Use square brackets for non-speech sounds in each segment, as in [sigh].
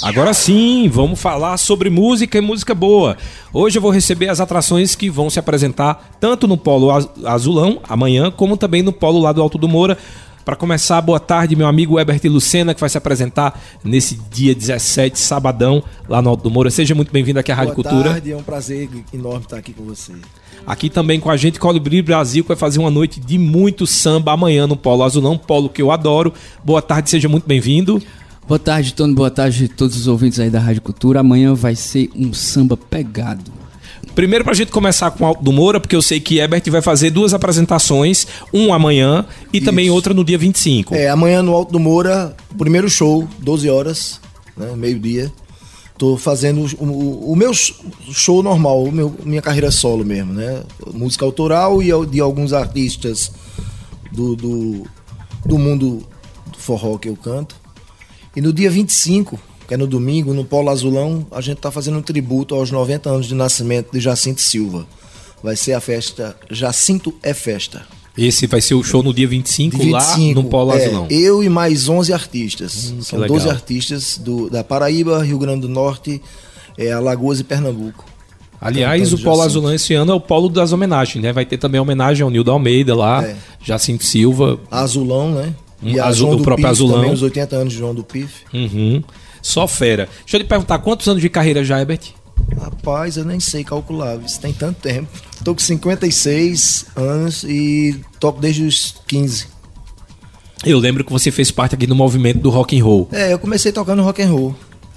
Agora sim, vamos falar sobre música e música boa. Hoje eu vou receber as atrações que vão se apresentar tanto no Polo Azulão, amanhã, como também no Polo lá do Alto do Moura. Para começar, boa tarde, meu amigo Herbert Lucena, que vai se apresentar nesse dia 17, sabadão, lá no Alto do Moura. Seja muito bem-vindo aqui à Rádio Cultura. Boa tarde, é um prazer enorme estar aqui com você. Aqui também com a gente, Colibri Brasil, que vai fazer uma noite de muito samba amanhã no Polo Azulão, polo que eu adoro. Boa tarde, seja muito bem-vindo. Boa tarde, Tony. Boa tarde a todos os ouvintes aí da Rádio Cultura. Amanhã vai ser um samba pegado. Primeiro pra gente começar com o Alto do Moura, porque eu sei que Ebert vai fazer duas apresentações, um amanhã e Isso. também outra no dia 25. É, amanhã no Alto do Moura, primeiro show, 12 horas, né, meio-dia. Tô fazendo o, o, meu show normal, o meu, minha carreira solo mesmo, né? Música autoral e de alguns artistas do, do, do mundo do forró que eu canto. E no dia 25, que é no domingo, no Polo Azulão, a gente está fazendo um tributo aos 90 anos de nascimento de Jacinto Silva. Vai ser a festa Jacinto é Festa. Esse vai ser o show no dia 25, 25 lá no Polo é, Azulão. Eu e mais 11 artistas. Hum, São 12 artistas do, da Paraíba, Rio Grande do Norte, é, Alagoas e Pernambuco. Aliás, o Polo Azulão esse ano é o polo das homenagens, né? Vai ter também homenagem ao Nildo Almeida lá, é. Jacinto Silva. Azulão, né? E azul, do, próprio Pif, Azulão. Também, os 80 anos de João do Pif. Uhum. Só fera. Deixa eu te perguntar, quantos anos de carreira já, Herbert? Rapaz, eu nem sei calcular, isso tem tanto tempo. Tô com 56 anos e toco desde os 15. Eu lembro que você fez parte aqui do movimento do rock and roll. É, eu comecei tocando rock and roll.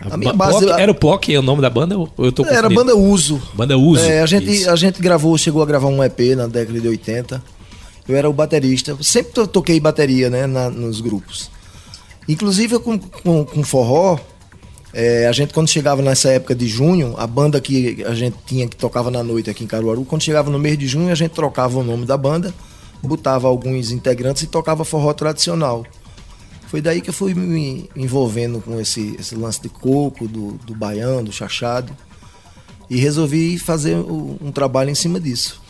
A, minha base era o POC, é o nome da banda? Eu tô era banda Uso. Banda Uso. É, a gente a gente gravou, chegou a gravar um EP na década de 80 eu era o baterista. Sempre toquei bateria, né, na, nos grupos. Inclusive com, com, com forró, é, a gente quando chegava nessa época de junho, a banda que a gente tinha que tocava na noite aqui em Caruaru, quando chegava no mês de junho, a gente trocava o nome da banda, botava alguns integrantes e tocava forró tradicional. Foi daí que eu fui me envolvendo com esse, esse lance de coco, do, do baiano, do chachado. E resolvi fazer um trabalho em cima disso.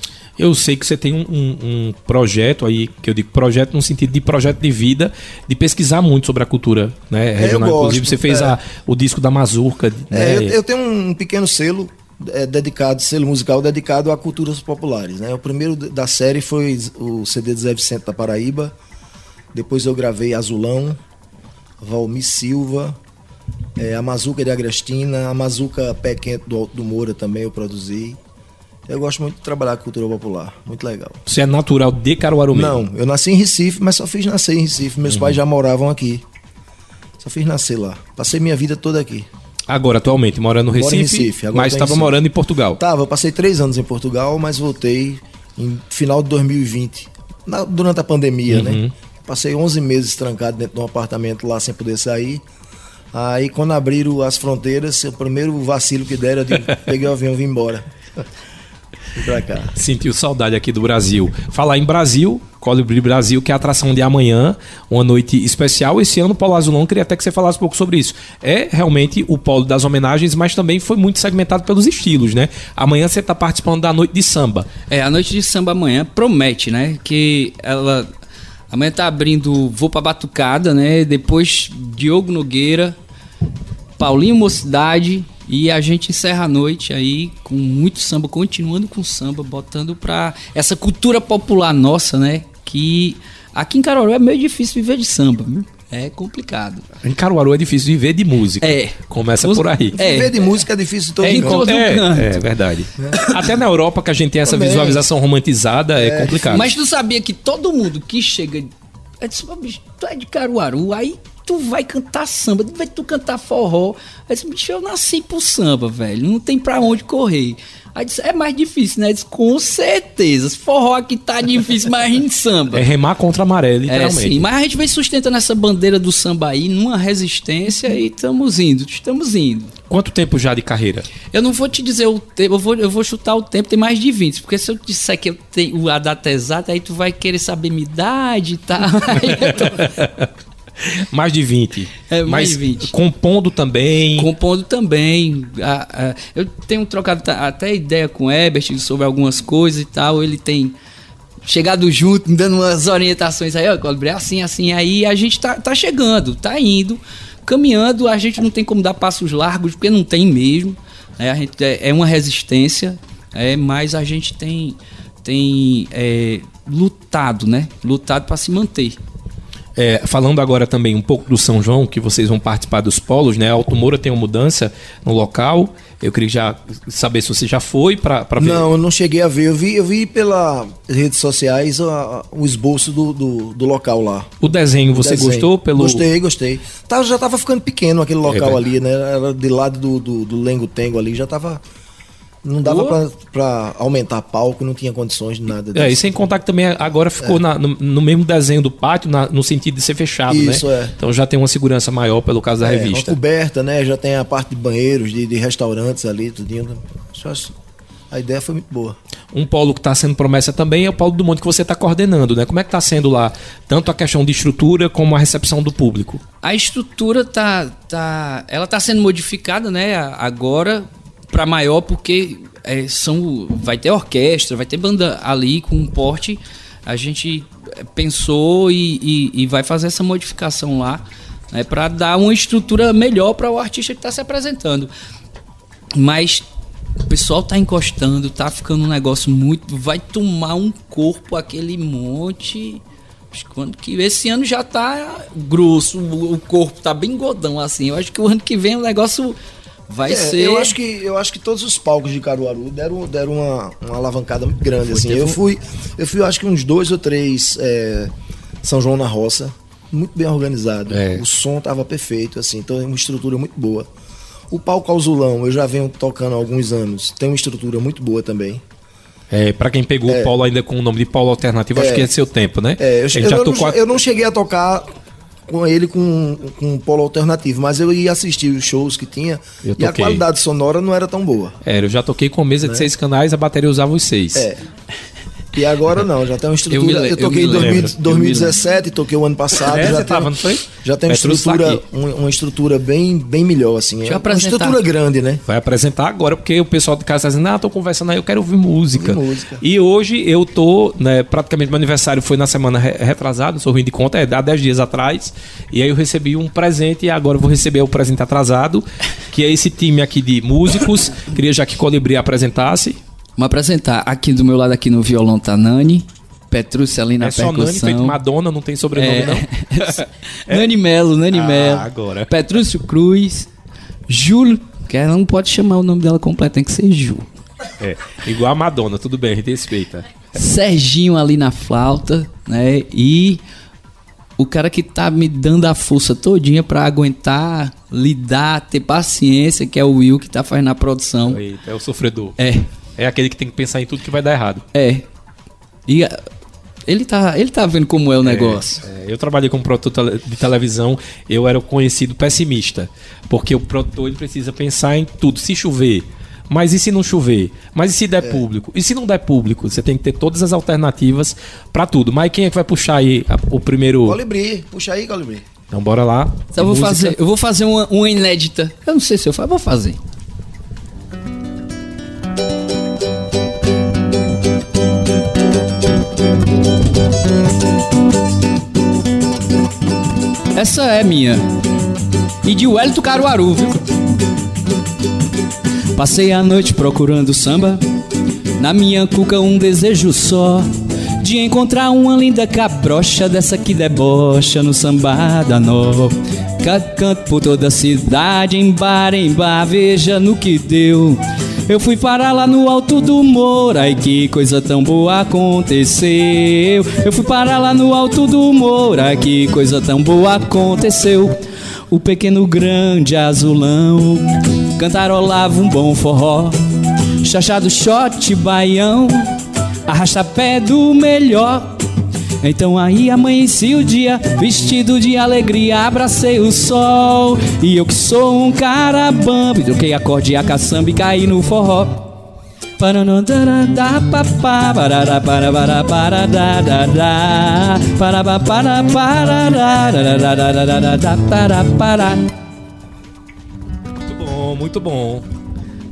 Eu sei que você tem um, um, um, projeto aí, que eu digo projeto no sentido de projeto de vida, de pesquisar muito sobre a cultura né, regional. É, gosto, Inclusive, você fez é. a, o disco da Mazurca. É, né? eu, eu, tenho um pequeno selo é, dedicado, selo musical dedicado a culturas populares. Né? O primeiro da série foi o CD de Zé Vicente da Paraíba. Depois eu gravei Azulão, Valmir Silva, é, a Mazuca de Agrestina, a Mazuca Pé Quente do Alto do Moura também eu produzi. Eu gosto muito de trabalhar com cultura popular, muito legal. Você é natural de Caruaru mesmo? Não, eu nasci em Recife, mas só fiz nascer em Recife. Meus uhum. pais já moravam aqui. Só fiz nascer lá. Passei minha vida toda aqui. Agora, atualmente, morando no Recife, Recife mas estava morando em Portugal? Tava, eu passei três anos em Portugal, mas voltei em final de 2020, na, durante a pandemia, né? uhum. né? Passei 11 meses trancado dentro de um apartamento lá sem poder sair. Aí, quando abriram as fronteiras, o primeiro vacilo que deram, eu [laughs] peguei o avião e vim embora. Pra cá. Sentiu saudade aqui do Brasil. Falar em Brasil, Colibri Brasil, que é a atração de amanhã, uma noite especial. Esse ano, Polo Azulão, queria até que você falasse um pouco sobre isso. É realmente o polo das homenagens, mas também foi muito segmentado pelos estilos, né? Amanhã você está participando da noite de samba. É, a noite de samba amanhã promete, né? Que ela. Amanhã tá abrindo Vou pra Batucada, né? Depois Diogo Nogueira, Paulinho Mocidade e a gente encerra a noite aí com muito samba, continuando com samba, botando pra essa cultura popular nossa, né? Que aqui em Caruaru é meio difícil viver de samba, viu? É complicado. Em Caruaru é difícil viver de música. É. Começa por aí. É. Viver de música é difícil todo é, em todo é, canto. É verdade. É. Até na Europa que a gente tem essa Também. visualização romantizada é. é. complicado. Mas tu sabia que todo mundo que chega. É disse, tu é de Caruaru, aí tu vai cantar samba, vai tu cantar forró. Aí disse, bicho, eu nasci pro samba, velho. Não tem pra onde correr. Aí disse, é mais difícil, né? Disse, com certeza. Forró aqui tá difícil, mas em samba. [laughs] É remar contra a maré, literalmente. É, sim. Mas a gente vem sustentando essa bandeira do samba aí, numa resistência, e estamos indo, estamos indo. Quanto tempo já de carreira? Eu não vou te dizer o tempo, eu vou, eu vou chutar o tempo, tem mais de 20. Porque se eu disser que eu tenho a data exata, aí tu vai querer saber minha idade e tal. [laughs] [laughs] mais de 20. É, mais de 20. Compondo também. Compondo também. eu tenho trocado até ideia com o Ebert sobre algumas coisas e tal. Ele tem chegado junto, dando umas orientações aí, ó, Colibri, assim, assim, aí a gente tá, tá chegando, tá indo. caminhando, a gente não tem como dar passos largos, porque não tem mesmo. Né? A gente é, é uma resistência, é, mas a gente tem, tem é, lutado, né? Lutado para se manter. É, falando agora também um pouco do São João, que vocês vão participar dos polos, né? Alto Moura tem uma mudança no local. Eu queria já saber se você já foi para ver. Não, eu não cheguei a ver. Eu vi, eu vi pelas redes sociais o esboço do, do, do local lá. O desenho, você Desenho. gostou? Pelo... Gostei, gostei. Tá, já tava ficando pequeno aquele local É, ali, né? Era de lado do, do, do Lengo Tengo ali, já tava. Não dava Oh. pra, pra aumentar palco, não tinha condições de nada disso. É, e sem contar que também agora ficou na- no, no mesmo desenho do pátio, na- no sentido de ser fechado, Isso, né? é. Então já tem uma segurança maior pelo caso da É, uma revista. coberta, né? Já tem a parte de banheiros, de, de restaurantes ali, tudinho. Acho- A ideia foi muito boa. Um polo que está sendo promessa também é o polo do monte que você está coordenando, né? Como é que está sendo lá, tanto a questão de estrutura como a recepção do público? A estrutura tá, tá, ela tá sendo modificada, né? Agora para maior porque é, são, vai ter orquestra, vai ter banda ali com um porte. A gente é, pensou e, e- e vai fazer essa modificação lá, né? Para dar uma estrutura melhor para o artista que está se apresentando. Mas o pessoal tá encostando, tá ficando um negócio muito. Vai tomar um corpo aquele monte. Quando que esse ano já tá grosso, o corpo tá bem godão assim. Eu acho que o ano que vem o negócio vai É, ser. Eu acho que eu acho que todos os palcos de Caruaru deram, deram uma, uma alavancada muito grande. Foi, assim. teve Eu fui, eu fui, acho que uns dois ou três é, São João na Roça, muito bem organizado. É. O som tava perfeito, assim, então é uma estrutura muito boa. O palco Azulão, eu já venho tocando há alguns anos, tem uma estrutura muito boa também. É, para quem pegou o polo ainda com o nome de polo alternativo, acho É. que é seu tempo, né? É, eu, eu já não, eu não cheguei a tocar com ele com, com um polo alternativo, mas eu ia assistir os shows que tinha e a qualidade sonora não era tão boa. É, eu já toquei com mesa de seis canais, a bateria usava os seis. É. E agora não, já tem uma estrutura. Eu me Eu, le- eu toquei me em 2000 lembro, eu me 2017, toquei o ano passado. É, já você tem, tava, não foi? Já tem uma Petrus tá estrutura, aqui. uma, uma estrutura bem, bem melhor, assim. Deixa eu é uma apresentar. estrutura grande, né? Vai apresentar agora, porque o pessoal de casa tá dizendo, ah, tô conversando aí, eu quero ouvir música. Ouvir música. E hoje eu tô, né, praticamente meu aniversário foi na semana re- retrasada, sou ruim de conta, é há 10 dias atrás. E aí eu recebi um presente e agora eu vou receber o presente atrasado, que é esse time aqui de músicos. Queria já que Colibri apresentasse. Vamos apresentar. Aqui do meu lado, aqui no violão tá Nani. Petrúcia ali na é só Nani, percussão. feito Madonna, não tem sobrenome É. não. [laughs] Nani Melo, Nani Ah, Melo. agora. Petrúcio Cruz. Júlio. Que ela não pode chamar o nome dela completo, tem que ser Ju. É, igual a Madonna, tudo bem, a gente respeita. Serginho ali na flauta, né? E o cara que tá me dando a força todinha pra aguentar, lidar, ter paciência, que é o Will que tá fazendo a produção. Eita, é o sofredor. É, É aquele que tem que pensar em tudo que vai dar errado. é. E ah, ele tá, ele tá vendo como é o negócio. É, eu trabalhei como produtor de televisão, eu era o conhecido pessimista, porque o produtor ele precisa pensar em tudo. Se chover, mas e se não chover? Mas e se der público? E se não der público? Você tem que ter todas as alternativas pra tudo. Mas quem é que vai puxar aí a- o primeiro? Colibri, puxa aí, Colibri. Então bora lá. Então eu vou fazer, eu vou fazer uma, uma inédita. Eu não sei se eu faço, vou fazer. Essa é minha. E de Wellington Caruaru, viu? Passei a noite procurando samba. Na minha cuca um desejo só. De encontrar uma linda cabrocha dessa que debocha no samba da nó. Ca- Canto por toda a cidade, em bar, em bar, veja no que deu. Eu fui parar lá no alto do morro, ai que coisa tão boa aconteceu. Eu fui parar lá no alto do morro, ai que coisa tão boa aconteceu. O pequeno grande azulão cantarolava um bom forró. Chachado shot baião, arrasta pé do melhor. Então aí amanheci o dia, vestido de alegria, abracei o sol. E eu que sou um cara bambi, troquei acorde e a caçamba e caí no forró. Muito bom, muito bom.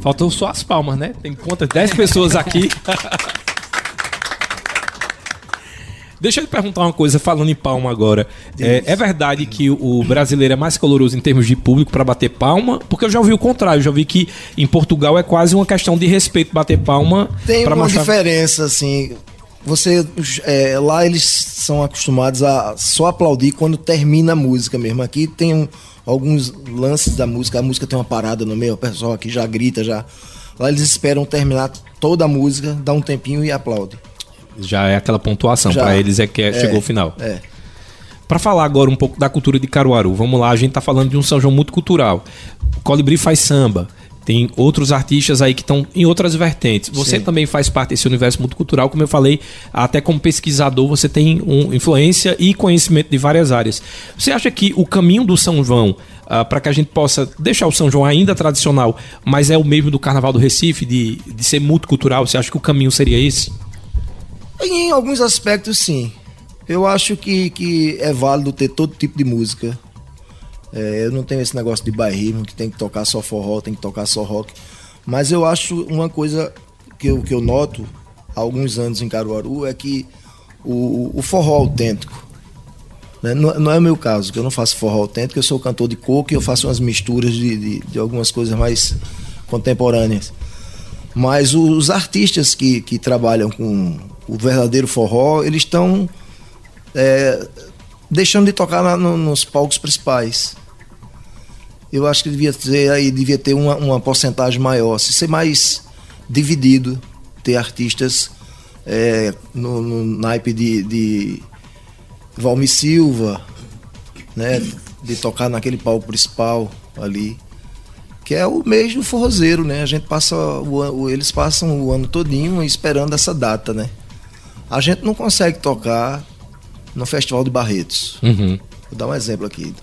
Faltam só as palmas, né? Tem quantas? 10 pessoas aqui. [laughs] Deixa eu te perguntar uma coisa, falando em palma agora. É, é verdade que o brasileiro é mais caloroso em termos de público para bater palma? Porque eu já ouvi o contrário, já vi que em Portugal é quase uma questão de respeito bater palma. Tem uma mostrar... diferença, assim. Você. É, lá eles são acostumados a só aplaudir quando termina a música mesmo. Aqui tem um, alguns lances da música, a música tem uma parada no meio, o pessoal aqui já grita, já. Lá eles esperam terminar toda a música, dá um tempinho e aplaude. Já é aquela pontuação, para eles é que é, chegou o final. É. Para falar agora um pouco da cultura de Caruaru, vamos lá, a gente tá falando de um São João muito cultural. O Colibri faz samba, tem outros artistas aí que estão em outras vertentes. Você Sim. também faz parte desse universo multicultural, como eu falei, até como pesquisador você tem um, influência e conhecimento de várias áreas. Você acha que o caminho do São João, uh, ah, para que a gente possa deixar o São João ainda tradicional, mas é o mesmo do Carnaval do Recife, de, de ser multicultural, você acha que o caminho seria esse? Em alguns aspectos, sim. Eu acho que, que é válido ter todo tipo de música. É, eu não tenho esse negócio de bairrismo, que tem que tocar só forró, tem que tocar só rock. Mas eu acho uma coisa que eu, que eu noto há alguns anos em Caruaru é que o, o forró autêntico, né? não, não, é o meu caso, que eu não faço forró autêntico, eu sou cantor de coco e eu faço umas misturas de, de, de algumas coisas mais contemporâneas. Mas os artistas que, que trabalham com o verdadeiro forró, eles estão é, deixando de tocar na, no, nos palcos principais. Eu acho que devia ter aí devia ter uma, uma porcentagem maior, se ser mais dividido, ter artistas é, no, no, naipe de, de Valmir Silva, né, de tocar naquele palco principal ali, que é o mês do forrozeiro, né? A gente passa o, eles passam o ano todinho esperando essa data, né? A gente não consegue tocar no Festival de Barretos. Uhum. Vou dar um exemplo aqui.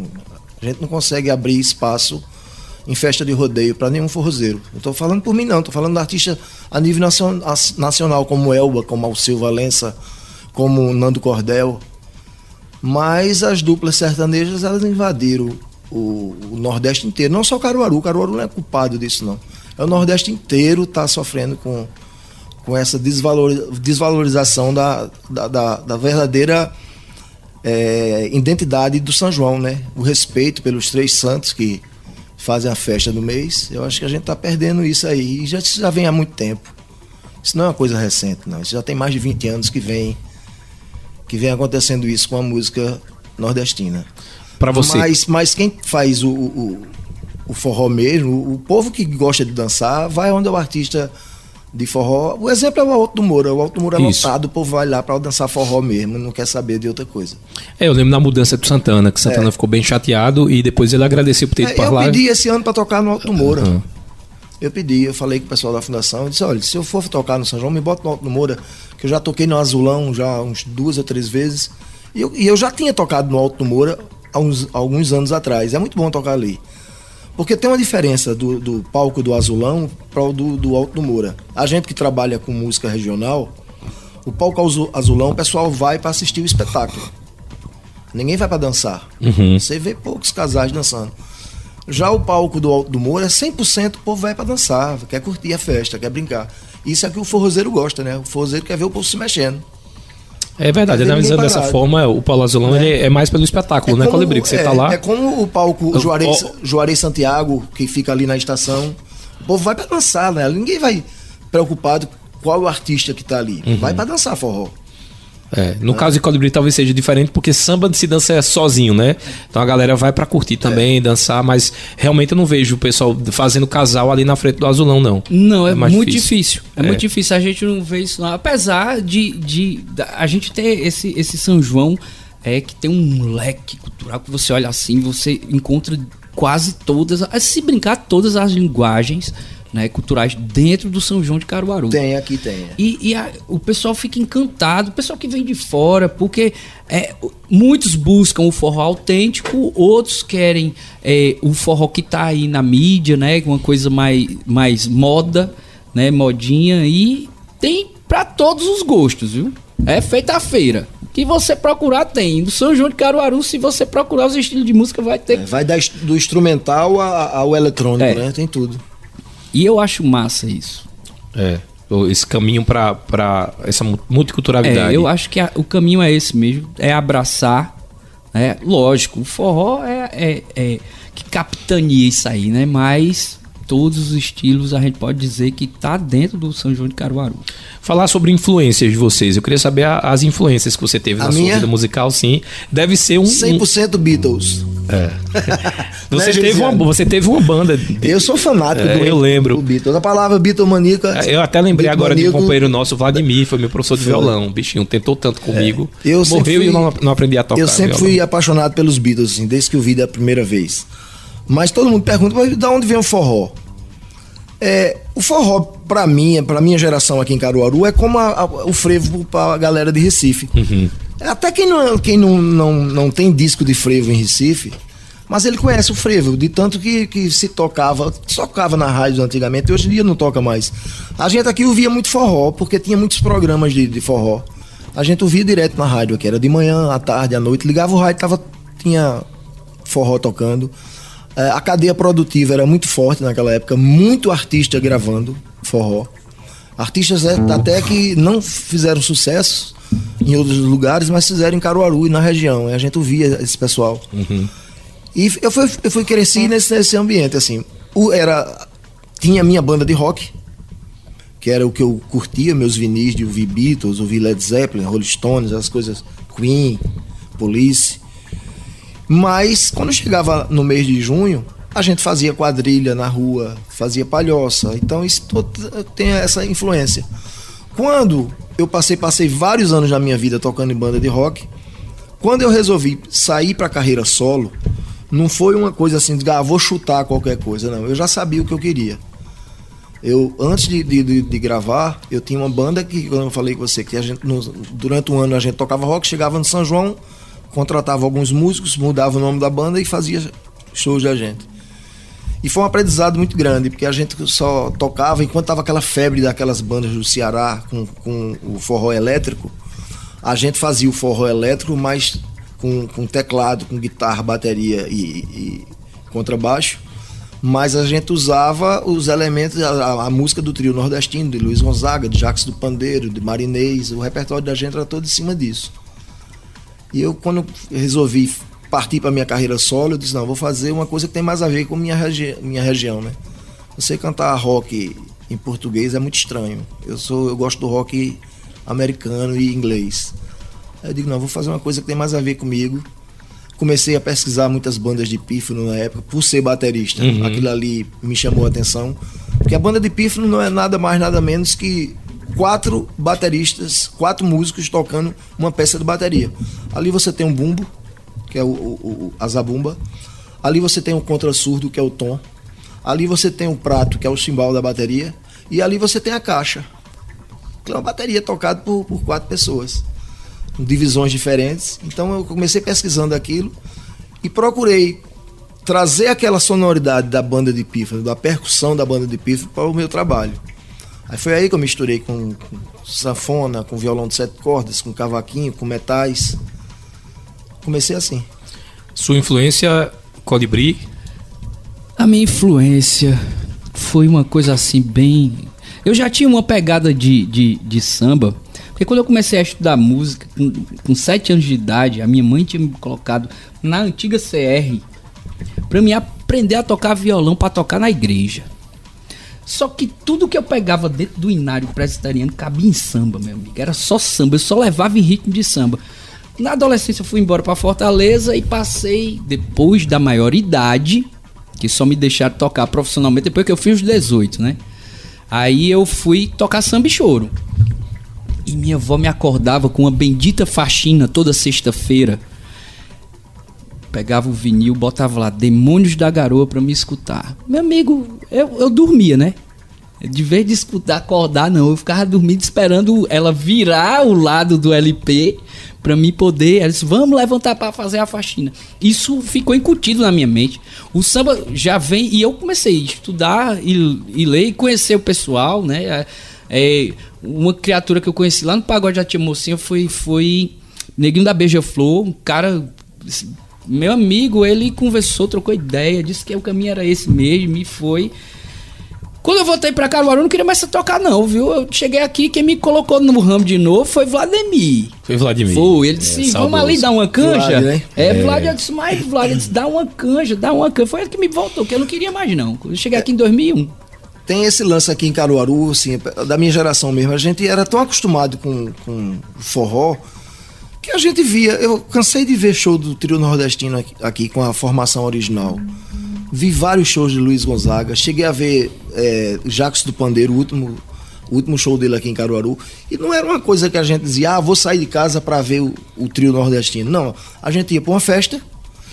A gente não consegue abrir espaço em festa de rodeio para nenhum forrozeiro. Não estou falando por mim, não. Estou falando de artista a nível nacional, como Elba, como Alceu Valença, como Nando Cordel. Mas as duplas sertanejas elas invadiram o, o Nordeste inteiro. Não só Caruaru. Caruaru não é culpado disso, não. É o Nordeste inteiro está sofrendo com com essa desvalorização da, da, da, da verdadeira é, identidade do São João, né? O respeito pelos três santos que fazem a festa do mês. Eu acho que a gente está perdendo isso aí. E já, já vem há muito tempo. Isso não é uma coisa recente, não. Isso já tem mais de 20 anos que vem, que vem acontecendo isso com a música nordestina. Para você. Mas, mas quem faz o, o, o forró mesmo, o povo que gosta de dançar, vai onde o artista de forró. O exemplo é o Alto do Moura. O Alto do Moura é Isso. lotado, o povo vai lá para dançar forró mesmo, não quer saber de outra coisa. É, eu lembro da mudança do Santana, que Santana é. ficou bem chateado e depois ele agradeceu por ter ido é, para lá. Eu pedi esse ano para tocar no Alto do Moura. Uhum. Eu pedi, eu falei com o pessoal da fundação, eu disse, olha, se eu for tocar no São João, me bota no Alto do Moura, que eu já toquei no Azulão já uns duas ou três vezes. E eu, e eu já tinha tocado no Alto do Moura há uns, alguns anos atrás. É muito bom tocar ali. Porque tem uma diferença do, do palco do Azulão para o do, do Alto do Moura. A gente que trabalha com música regional, o palco Azulão, o pessoal vai para assistir o espetáculo. Ninguém vai para dançar. Uhum. Você vê poucos casais dançando. Já o palco do Alto do Moura é 100% o povo vai para dançar, quer curtir a festa, quer brincar. Isso é que o forrozeiro gosta, né? O forrozeiro quer ver o povo se mexendo. É verdade, analisando dessa forma, o Paulo Azulão é. é mais pelo espetáculo, é né, Colibri? Que você é, tá lá. É como o palco Juarez, Juarez Santiago, que fica ali na estação. O povo vai para dançar, né? Ninguém vai preocupado qual o artista que tá ali. Uhum. Vai para dançar forró. É, no caso de Colibri talvez seja diferente, porque samba se dança é sozinho, né? Então a galera vai para curtir também, é. dançar, mas realmente eu não vejo o pessoal fazendo casal ali na frente do azulão, não. Não, é, é muito difícil. difícil. É, é, muito difícil, a gente não vê isso não. Apesar de, de, de a gente ter esse, esse São João é que tem um leque cultural que você olha assim, você encontra quase todas, se brincar todas as linguagens né, culturais dentro do São João de Caruaru. Tem, aqui tem. E, e a, o pessoal fica encantado, o pessoal que vem de fora, porque é, muitos buscam o forró autêntico, outros querem é, o forró que está aí na mídia, né, uma coisa mais, mais moda, né, modinha, e tem para todos os gostos, viu? É feita a feira. Que você procurar tem. Do São João de Caruaru, se você procurar os estilos de música, vai ter. É, vai do instrumental ao eletrônico, é. né? Tem tudo. E eu acho massa isso. É. esse caminho para essa multiculturalidade? É, eu acho que a, o caminho é esse mesmo, é abraçar, né? Lógico, o forró é, é, é que capitania isso aí, né? Mas todos os estilos a gente pode dizer que está dentro do São João de Caruaru. Falar sobre influências de vocês. Eu queria saber a, as influências que você teve a na minha? sua vida musical, sim. Deve ser um 100% um... Beatles. É. [laughs] você, né, teve uma, você teve uma banda. De... Eu sou fanático é, do Eu lembro. Do Beatles. A palavra Beatlemaníaca. É, eu até lembrei agora de um companheiro nosso, Vladimir, foi meu professor de foi. violão. bichinho, tentou tanto comigo. É. Eu morreu fui, e eu não, não aprendi a tocar. Eu sempre violão. fui apaixonado pelos Beatles, assim, desde que eu vi da primeira vez. Mas todo mundo pergunta, mas de onde vem o forró? É, o forró, pra mim, pra minha geração aqui em Caruaru, é como a, a, o frevo pra galera de Recife. Uhum. Até quem, não, quem não, não, não tem disco de frevo em Recife, mas ele conhece o frevo, de tanto que, que se tocava, tocava na rádio antigamente, hoje em dia não toca mais. A gente aqui ouvia muito forró, porque tinha muitos programas de, de forró. A gente ouvia direto na rádio aqui, era de manhã, à tarde, à noite, ligava o rádio, tava, tinha forró tocando. É, a cadeia produtiva era muito forte naquela época, muito artista gravando forró. Artistas é, até que não fizeram sucesso em outros lugares, mas fizeram em Caruaru e na região. E a gente ouvia esse pessoal. Uhum. E eu fui, eu fui cresci nesse, nesse ambiente, assim. O, era, tinha minha banda de rock, que era o que eu curtia, meus vinis de ouvir Beatles, ouvir Led Zeppelin, Rolling Stones, as coisas, Queen, Police. Mas quando chegava no mês de junho, a gente fazia quadrilha na rua, fazia palhoça. Então isso tem essa influência. Quando eu passei, passei vários anos da minha vida tocando em banda de rock, quando eu resolvi sair para carreira solo, não foi uma coisa assim de ah, vou chutar qualquer coisa, não. Eu já sabia o que eu queria. Eu, antes de, de, de, gravar, eu tinha uma banda que, quando eu falei com você, que a gente, no, durante um ano a gente tocava rock, chegava no São João, contratava alguns músicos, mudava o nome da banda e fazia shows da gente. E foi um aprendizado muito grande, porque a gente só tocava enquanto tava aquela febre daquelas bandas do Ceará com, com o forró elétrico. A gente fazia o forró elétrico, mas com, com teclado, com guitarra, bateria e, e contrabaixo. Mas a gente usava os elementos, a, a, música do trio nordestino, de Luiz Gonzaga, de Jacques do Pandeiro, de Marinês, o repertório da gente era todo em cima disso. E eu, quando resolvi partir para minha carreira solo, eu disse: não, vou fazer uma coisa que tem mais a ver com minha, regi minha região, né? Você cantar rock em português é muito estranho. Eu sou, eu gosto do rock americano e inglês. Aí eu digo: não, vou fazer uma coisa que tem mais a ver comigo. Comecei a pesquisar muitas bandas de pífano na época, por ser baterista. Uhum. Aquilo ali me chamou a atenção. Porque a banda de pífano não é nada mais, nada menos que quatro bateristas, quatro músicos tocando uma peça de bateria. Ali você tem um bumbo, que é o, o, o a zabumba. Ali você tem um contrassurdo, que é o tom. Ali você tem um prato, que é o cimbal da bateria. E ali você tem a caixa, que é uma bateria tocada por, por quatro pessoas, com divisões diferentes. Então eu comecei pesquisando aquilo e procurei trazer aquela sonoridade da banda de pífano, da percussão da banda de pífano para o meu trabalho. Aí foi aí que eu misturei com, com sanfona, com violão de sete cordas, com cavaquinho, com metais. Comecei assim. Sua influência, Colibri? A minha influência foi uma coisa assim bem. Eu já tinha uma pegada de, de, de samba, porque quando eu comecei a estudar música, com, com sete anos de idade, a minha mãe tinha me colocado na antiga CR para me aprender a tocar violão para tocar na igreja. Só que tudo que eu pegava dentro do inário presbiteriano cabia em samba, meu amigo. Era só samba, eu só levava em ritmo de samba. Na adolescência eu fui embora para Fortaleza e passei, depois da maioridade, que só me deixaram tocar profissionalmente depois que eu fiz os 18, né? Aí eu fui tocar samba e choro. E minha avó me acordava com uma bendita faxina toda sexta-feira. Pegava o vinil, botava lá Demônios da Garoa pra me escutar. Meu amigo, eu, eu dormia, né? De vez de escutar, acordar, não. Eu ficava dormindo esperando ela virar o lado do LP para me poder. Ela disse, vamos levantar para fazer a faxina. Isso ficou incutido na minha mente. O samba já vem. E eu comecei a estudar e, e ler e conhecer o pessoal, né? É, é, uma criatura que eu conheci lá no Pagode da Tia Mocinha foi, foi Neguinho da Beija-Flor, um cara meu amigo, ele conversou, trocou ideia, disse que o caminho era esse mesmo e foi. Quando eu voltei pra Caruaru, eu não queria mais tocar, não, viu? Eu cheguei aqui, quem me colocou no ramo de novo foi Vladimir. Foi Vladimir. Foi, ele disse, É, vamos ali dar uma canja. Vlad, né? É, Vlad, eu disse, mas Vlad, disse, dá uma canja, dá uma canja. Foi ele que me voltou, que eu não queria mais, não. Eu cheguei aqui em 2001. Tem esse lance aqui em Caruaru, assim, da minha geração mesmo. A gente era tão acostumado com, com forró que a gente via. Eu cansei de ver show do trio nordestino aqui, aqui com a formação original. Vi vários shows de Luiz Gonzaga. Cheguei a ver é, Jacques do Pandeiro, o último, o último show dele aqui em Caruaru. E não era uma coisa que a gente dizia, ah, vou sair de casa para ver o, o trio nordestino. Não, a gente ia para uma festa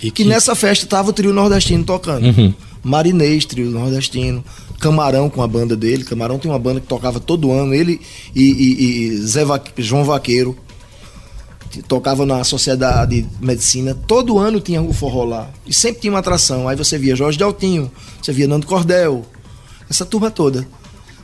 E que que- nessa festa tava o trio nordestino tocando. Uhum. Marinês, trio nordestino. Camarão com a banda dele. Camarão tem uma banda que tocava todo ano. Ele e, e- e Zé João Vaqueiro. Tocava na Sociedade de Medicina. Todo ano tinha o forró lá. E sempre tinha uma atração. Aí você via Jorge Deltinho, você via Nando Cordel. Essa turma toda.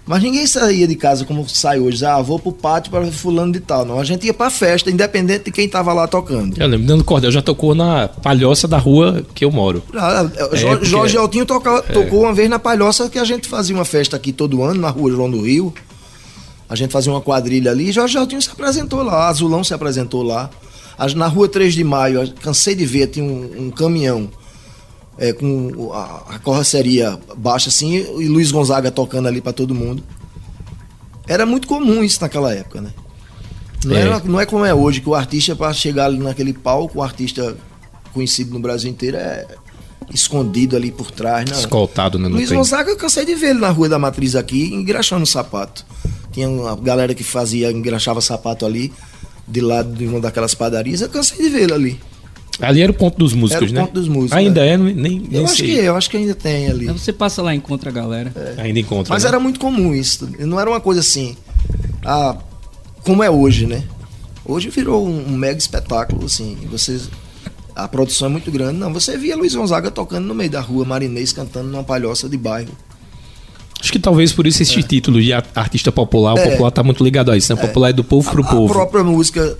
Mas ninguém saía de casa como sai hoje. Ah, vou pro pátio para fulano de tal. Não, a gente ia pra festa, independente de quem tava lá tocando. Eu lembro, Nando Cordel já tocou na palhoça da rua que eu moro. Ah, É, Jorge, porque- Jorge Altinho toca- tocou uma vez na Palhoça que a gente fazia uma festa aqui todo ano, na rua João do Rio. A gente fazia uma quadrilha ali e Jorge Altinho se apresentou lá, Azulão se apresentou lá. Na rua 3 de maio, cansei de ver, tinha um, um caminhão é, com o- a, a carroceria baixa assim e Luiz Gonzaga tocando ali pra todo mundo. Era muito comum isso naquela época, né? Não, É. era- não é como é hoje, que o artista, para chegar ali naquele palco, o artista conhecido no Brasil inteiro é escondido ali por trás. Não. Escoltado, né? Luiz tem. Gonzaga, eu cansei de ver ele na Rua da Matriz aqui, engraxando sapato. Tinha uma galera que fazia, engraxava sapato ali, de lado de uma daquelas padarias. Eu cansei de ver ele ali. Ali era o ponto dos músicos, Era o né? ponto dos músicos, Ainda né? é, nem, nem Eu acho sei. que eu acho que ainda tem ali. Aí você passa lá e encontra a galera. Ainda encontra. Mas né? era muito comum isso. Não era uma coisa assim, ah, como é hoje, né? Hoje virou um, um mega espetáculo, assim. Você, a produção é muito grande. Não, você via Luiz Gonzaga tocando no meio da rua, Marinês cantando numa palhoça de bairro. Acho que talvez por isso esse título de artista popular, o É. popular tá muito ligado a isso, né? O popular é do povo pro a, povo. A própria música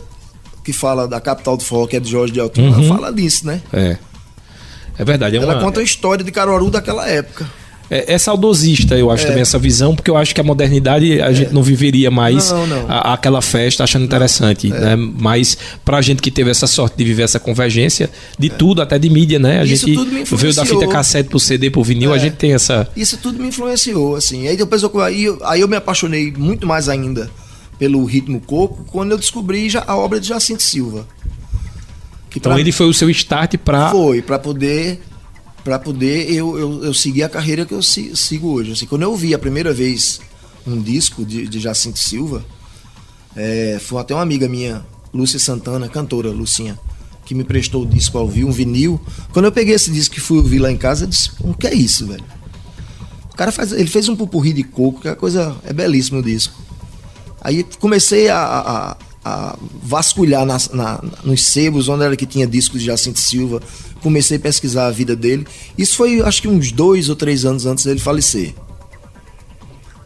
que fala da capital do forró, que é de Jorge de Altinho, Uhum. ela fala disso, né? É. É verdade, é Ela uma, conta a história de Caruaru daquela época. É, é saudosista, eu acho É. também essa visão, porque eu acho que a modernidade a gente não viveria mais Não, não. a- aquela festa achando interessante, né? Mas pra gente que teve essa sorte de viver essa convergência de tudo, até de mídia, né? A Isso gente tudo me veio da fita cassete pro CD, pro vinil, a É. gente tem essa Isso tudo me influenciou, assim. Aí depois eu, aí, eu- aí eu me apaixonei muito mais ainda pelo ritmo coco quando eu descobri já a obra de Jacinto Silva. Que Então pra- ele foi o seu start pra Foi, para poder para poder eu, eu, eu seguir a carreira que eu si- sigo hoje. Assim, quando eu vi a primeira vez um disco de, de Jacinto Silva, é, foi até uma amiga minha, Lúcia Santana, cantora, Lucinha, que me prestou o disco ao ouvir, um vinil. Quando eu peguei esse disco e fui ouvir lá em casa, eu disse, o que é isso, velho? O cara faz, ele fez um pupurri de coco, que é coisa, é belíssimo o disco. Aí comecei a, a- a vasculhar nas- na- nos sebos, onde era que tinha discos de Jacinto Silva. Comecei a pesquisar a vida dele. Isso foi, acho que uns dois ou três anos antes dele falecer.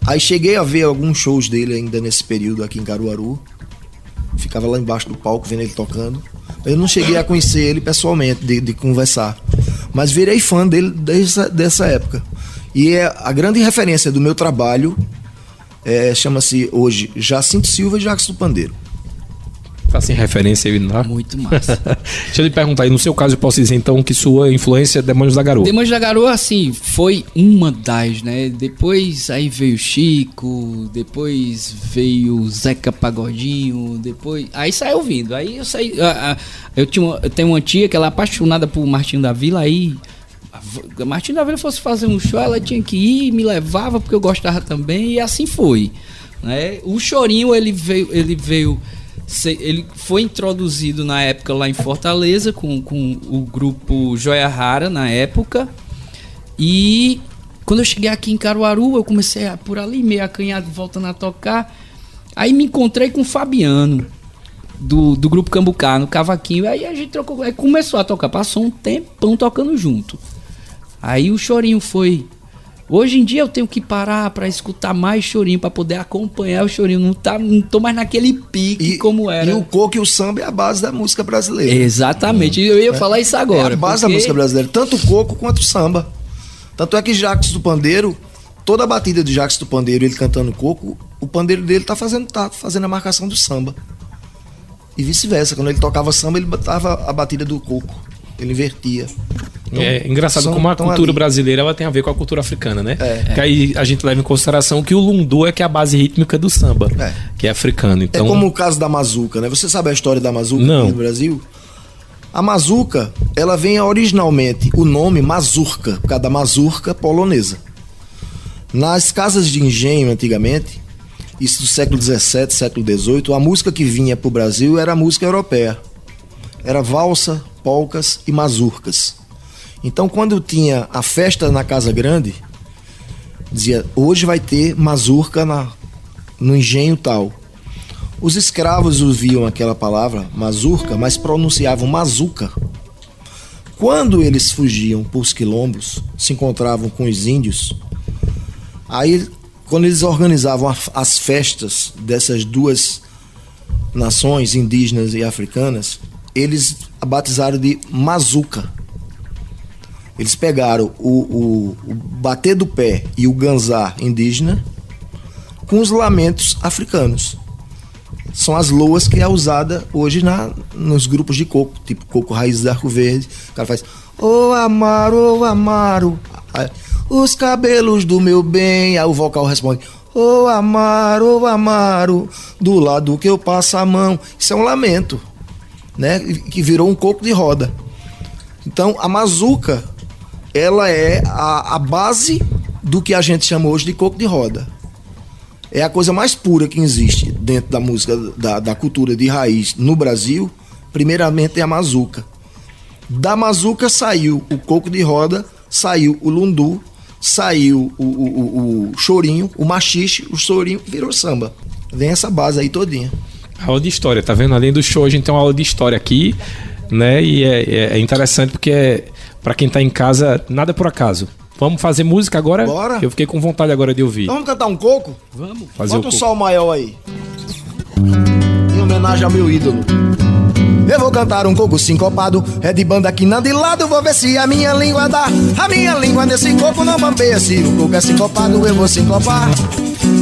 Aí cheguei a ver alguns shows dele ainda nesse período aqui em Caruaru. Ficava lá embaixo do palco vendo ele tocando. Eu não cheguei a conhecer ele pessoalmente, de, de conversar. Mas virei fã dele desde essa- dessa época. E é a grande referência do meu trabalho é, chama-se hoje Jacinto Silva e Jacques do Pandeiro. Tá sem referência aí, não? Muito massa. [laughs] Deixa eu lhe perguntar aí, no seu caso eu posso dizer então que sua influência é Demônios da Garoa. Demônios da Garoa, assim, foi uma das, né? Depois aí veio Chico, depois veio Zeca Pagodinho, depois. Aí saiu ouvindo. Aí eu saí. eu, tinha eu tenho uma tia que ela é apaixonada por Martinho da Vila, aí. a Martinho da Vila fosse fazer um show, ela tinha que ir, me levava porque eu gostava também, e assim foi. Né? O Chorinho, ele veio. Ele veio ele foi introduzido na época lá em Fortaleza com, com o grupo Joia Rara na época. E quando eu cheguei aqui em Caruaru, eu comecei a, por ali, meio acanhado, voltando a tocar. Aí me encontrei com o Fabiano, do, do grupo Cambucá, no cavaquinho. Aí a gente trocou, aí começou a tocar, passou um tempão tocando junto. Aí o chorinho foi. Hoje em dia eu tenho que parar pra escutar mais chorinho, pra poder acompanhar o chorinho. Não, tá, não tô mais naquele pique como era. E o coco e o samba é a base da música brasileira. Exatamente, eu ia falar isso agora. é a base da porque- música brasileira, tanto o coco quanto o samba. Tanto é que Jacques do Pandeiro toda a batida de Jacques do pandeiro, ele cantando coco, o pandeiro dele tá fazendo, tá fazendo a marcação do samba. E vice-versa, quando ele tocava samba, ele botava a batida do coco. Ele invertia. Então, é engraçado como a cultura ali. brasileira ela tem a ver com a cultura africana, né? É. Que aí a gente leva em consideração que o lundu é que é a base rítmica do samba, é. que é africano. É então... É como o caso da mazuca, né? Você sabe a história da mazuca Não. no Brasil? A mazuca, ela vem originalmente o nome mazurca, por causa da mazurca polonesa. Nas casas de engenho antigamente, isso do século XVII, século XVIII, a música que vinha para o Brasil era a música europeia. Era valsa, polcas e mazurcas. Então, quando tinha a festa na Casa Grande, dizia: hoje vai ter mazurca na, no engenho tal. Os escravos ouviam aquela palavra, mazurca, mas pronunciavam mazuca. Quando eles fugiam por os quilombos, se encontravam com os índios, aí, quando eles organizavam as festas dessas duas nações, indígenas e africanas, eles a batizaram de mazuca. Eles pegaram o, o, o bater do pé e o ganzar indígena com os lamentos africanos. São as loas que é usada hoje na, nos grupos de coco, tipo coco raiz de arco verde. O cara faz, ô oh, Amaro, ô oh, Amaro, os cabelos do meu bem. Aí o vocal responde, ô oh, Amaro, ô oh, Amaro, do lado que eu passo a mão. Isso é um lamento, né? Que virou um coco de roda. Então a mazuca ela é a, a base do que a gente chama hoje de coco de roda. É a coisa mais pura que existe dentro da música, da, da cultura de raiz no Brasil. Primeiramente é a mazuca. Da mazuca saiu o coco de roda, saiu o lundu, saiu o, o, o, o chorinho, o machixe, o chorinho, virou samba. Vem essa base aí todinha. Aula de história, tá vendo? Além do show, a gente tem uma aula de história aqui, né? E é, é, é interessante porque é, para quem tá em casa, nada é por acaso. Vamos fazer música agora? Bora. Eu fiquei com vontade agora de ouvir. Vamos cantar um coco? Vamos. Fazer Bota um sol maior aí. Em homenagem ao meu ídolo. Eu vou cantar um coco sincopado. É de banda aqui não de lado Vou ver se a minha língua dá. A minha língua nesse coco não bambeia. Se o coco é sincopado eu vou sincopar.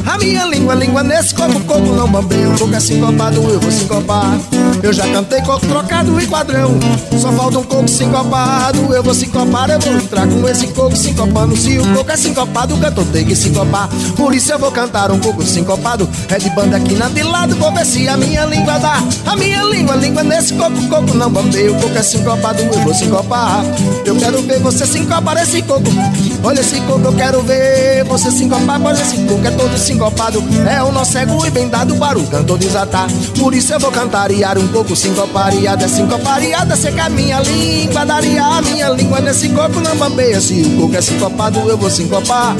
A minha língua, língua nesse coco, coco não bambeia. O coco é sincopado, eu vou sincopar. Eu já cantei coco trocado e quadrão. Só falta um coco sincopado Eu vou sincopar, eu vou entrar com esse coco sincopando. Se o coco é sincopado, o cantor tem que sincopar. Por isso eu vou cantar um coco sincopado. É de banda aqui na de lado, vou ver se a minha língua dá. A minha língua, língua nesse coco, coco não bambeia O coco é sincopado, eu vou sincopar. Eu quero ver você sincopar esse coco. Olha esse coco, eu quero ver você sincopar Pois esse coco é todo sincopado. É o nosso cego e bem dado para o cantor desatar. Por isso eu vou cantariar um pouco sincopariada Sincopariada, sei que a minha língua daria A minha língua nesse coco não bambeia Se o coco é sincopado eu vou sincopar.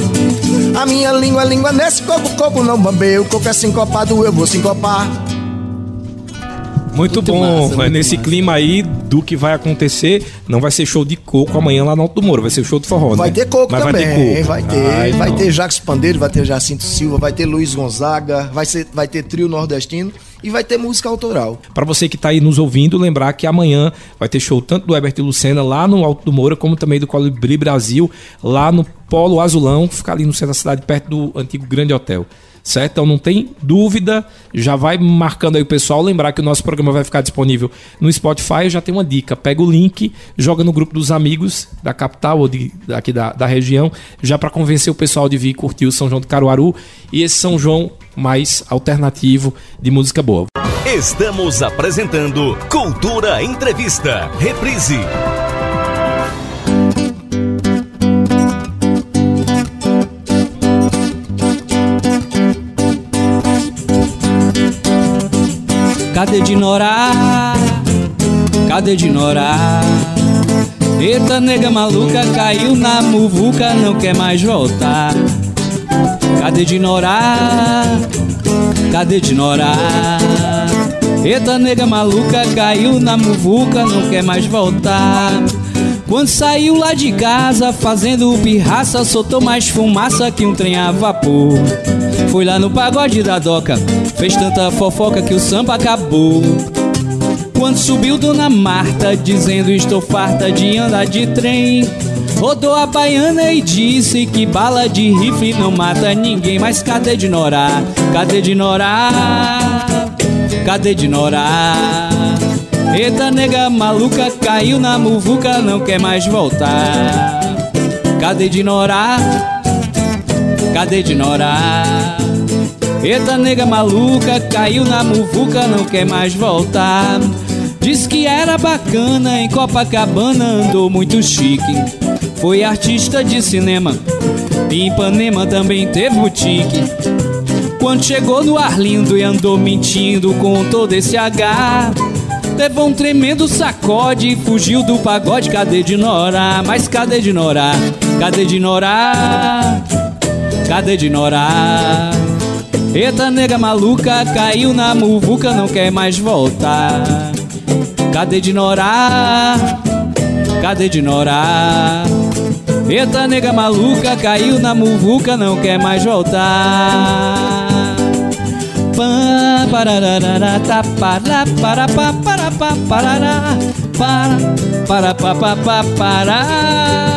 A minha língua, língua nesse coco, coco não bambeia O coco é sincopado eu vou sincopar muito, muito bom. Massa, Nesse massa. clima aí do que vai acontecer, não vai ser show de coco amanhã lá no Alto do Moro, vai ser show de forró, Vai né? ter coco Mas também, vai ter, coco. vai ter. Ai, vai ter Jacques Pandeiro, vai ter Jacinto Silva, vai ter Luiz Gonzaga, vai, ser, vai ter trio nordestino e vai ter música autoral. Para você que tá aí nos ouvindo, lembrar que amanhã vai ter show tanto do Herbert e Lucena lá no Alto do Moura, como também do Colibri Brasil, lá no Polo Azulão, que fica ali no centro da cidade, perto do antigo Grande Hotel certo? Então não tem dúvida, já vai marcando aí o pessoal. Lembrar que o nosso programa vai ficar disponível no Spotify. Já tenho uma dica: pega o link, joga no grupo dos amigos da capital ou de, daqui da, da região, já para convencer o pessoal de vir curtir o São João do Caruaru e esse São João mais alternativo de música boa. Estamos apresentando Cultura Entrevista. Reprise. Cadê de Norá? Cadê de Norá? Eita nega maluca, caiu na muvuca, não quer mais voltar. Cadê de Norá? Cadê de Norá? Eita nega maluca, caiu na muvuca, não quer mais voltar. Quando saiu lá de casa, fazendo pirraça, soltou mais fumaça que um trem a vapor. Foi lá no pagode da doca, fez tanta fofoca que o samba acabou. Quando subiu Dona Marta, dizendo estou farta de andar de trem. Rodou a baiana e disse que bala de rifle não mata ninguém. Mas cadê de Norá? Cadê de Norá? Cadê de Norá? Eita nega maluca, caiu na muvuca, não quer mais voltar. Cadê de Norá? Cadê de Norá? Eita nega maluca, caiu na muvuca, não quer mais voltar. Diz que era bacana, em Copacabana andou muito chique. Foi artista de cinema, em Ipanema também teve boutique. Quando chegou no Arlindo e andou mentindo com todo esse H. Levou um tremendo sacode fugiu do pagode. Cadê de Nora? Mas cadê de Nora? Cadê de Nora? Cadê de Nora? Eita nega maluca, caiu na muvuca, não quer mais voltar. Cadê de Norá? Cadê de Norá? Eita nega maluca, caiu na muvuca, não quer mais voltar. Pá, parararara, tá, para, para, para, para, para, para, para, para, para, para, para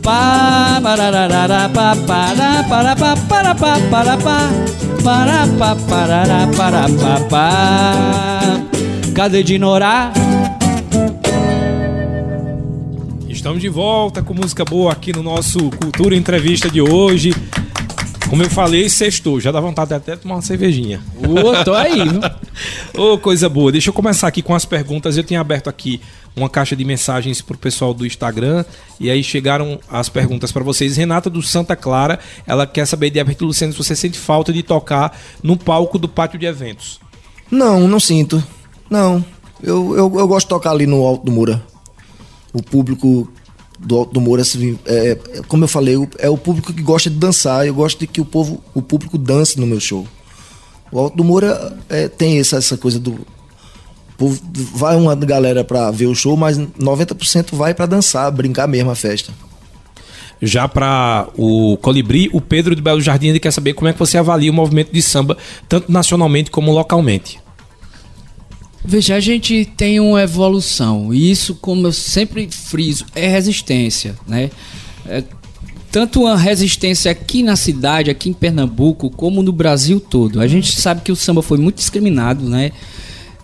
pa pararara pa para para pa para pa para pa para pa parará para pa pa Cadê de Norá? Estamos de volta com música boa aqui no nosso Cultura Entrevista de hoje. Como eu falei, sextou. Já dá vontade de até tomar uma cervejinha. Ô, tô aí, viu? [laughs] Ô, oh, coisa boa. Deixa eu começar aqui com as perguntas. Eu tinha aberto aqui uma caixa de mensagens pro pessoal do Instagram e aí chegaram as perguntas para vocês. Renata do Santa Clara, ela quer saber de Alberto Luciano se você sente falta de tocar no palco do pátio de eventos. Não, não sinto. Não. Eu, eu, eu gosto de tocar ali no Alto do Moura. O público do do Moura, assim, é, como eu falei, é o público que gosta de dançar. Eu gosto de que o povo, o público dance no meu show. O Alto do Moura é, tem essa, essa coisa do. Povo, vai uma galera pra ver o show, mas 90% vai para dançar, brincar mesmo a festa. Já para o Colibri, o Pedro de Belo Jardim ele quer saber como é que você avalia o movimento de samba, tanto nacionalmente como localmente. Veja, a gente tem uma evolução, e isso, como eu sempre friso, é resistência, né? É, tanto uma resistência aqui na cidade, aqui em Pernambuco, como no Brasil todo. A gente sabe que o samba foi muito discriminado, né?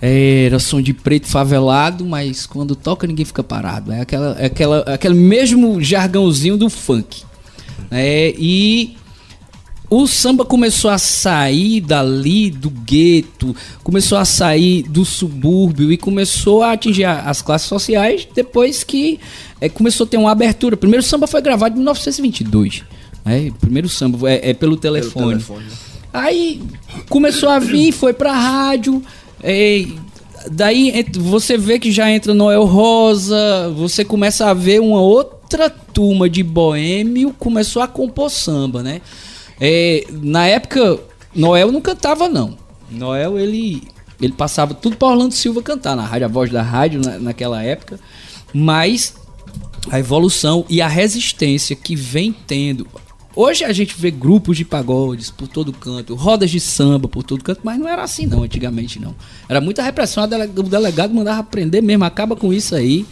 É, era som de preto favelado, mas quando toca ninguém fica parado. É aquela, é aquela, aquele mesmo jargãozinho do funk. É, e o samba começou a sair dali do gueto, começou a sair do subúrbio e começou a atingir as classes sociais depois que é, começou a ter uma abertura. O primeiro samba foi gravado em 1922. Né? O primeiro samba é, é pelo telefone. Pelo telefone. Aí começou a vir, foi pra rádio. É, daí você vê que já entra Noel Rosa, você começa a ver uma outra turma de boêmio começou a compor samba, né? É, na época, Noel não cantava, não. Noel, ele, ele passava tudo para Orlando Silva cantar na rádio, a voz da rádio na, naquela época. Mas a evolução e a resistência que vem tendo. Hoje a gente vê grupos de pagodes por todo canto, rodas de samba por todo canto, mas não era assim não, antigamente não. Era muita repressão, o delegado mandava aprender mesmo, acaba com isso aí.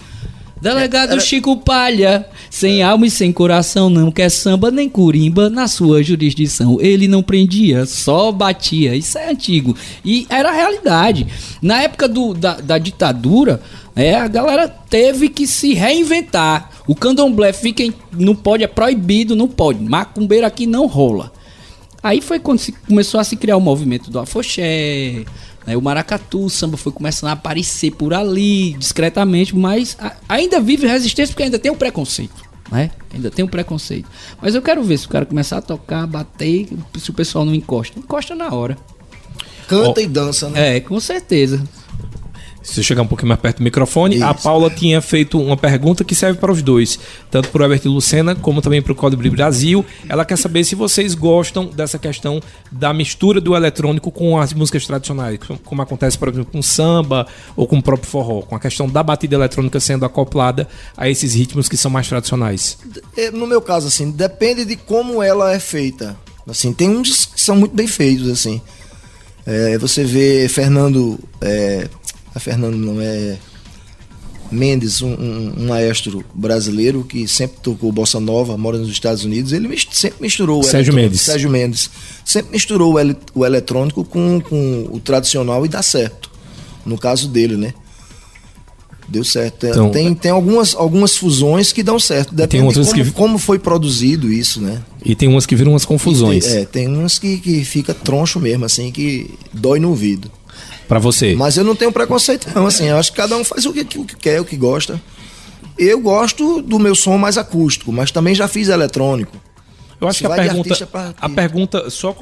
Delegado Era... Chico Palha, sem alma e sem coração, não quer samba nem curimba na sua jurisdição. Ele não prendia, só batia. Isso é antigo. E era a realidade. Na época do, da, da ditadura, é, a galera teve que se reinventar. O candomblé fica em, não pode, é proibido, não pode. Macumbeiro aqui não rola. Aí foi quando se, começou a se criar o movimento do afoxé, né? O maracatu, o samba foi começando a aparecer por ali, discretamente, mas a, ainda vive resistência porque ainda tem um preconceito. Né? Ainda tem um preconceito. Mas eu quero ver se o cara começar a tocar, bater, se o pessoal não encosta. Encosta na hora. Canta oh, e dança, né? É, com certeza. Se você chegar um pouquinho mais perto do microfone, Isso. a Paula tinha feito uma pergunta que serve para os dois, tanto para o Herbert Lucena como também para o Colibri Brasil. Ela quer saber se vocês gostam dessa questão da mistura do eletrônico com as músicas tradicionais, como acontece, por exemplo, com samba ou com o próprio forró, com a questão da batida eletrônica sendo acoplada a esses ritmos que são mais tradicionais. É, no meu caso, assim, depende de como ela é feita. Assim, tem uns que são muito bem feitos, assim. É, você vê Fernando é, a Fernando não é. Mendes, um, um, um maestro brasileiro que sempre tocou bossa nova, mora nos Estados Unidos, ele mis- sempre misturou o Sérgio Mendes. Sérgio Mendes sempre misturou o, ele- o eletrônico com, com o tradicional e dá certo. No caso dele, né? Deu certo. Tem, Então- tem, tem algumas, algumas fusões que dão certo. Depende outras de como, que- como foi produzido isso, né? E tem umas que viram umas confusões. É, tem uns que, que fica troncho mesmo, assim, que dói no ouvido. Pra você. Mas eu não tenho preconceito, não. Assim, eu acho que cada um faz o que, o que quer, o que gosta. Eu gosto do meu som mais acústico, mas também já fiz eletrônico. Eu acho que a de pergunta, pra a pergunta só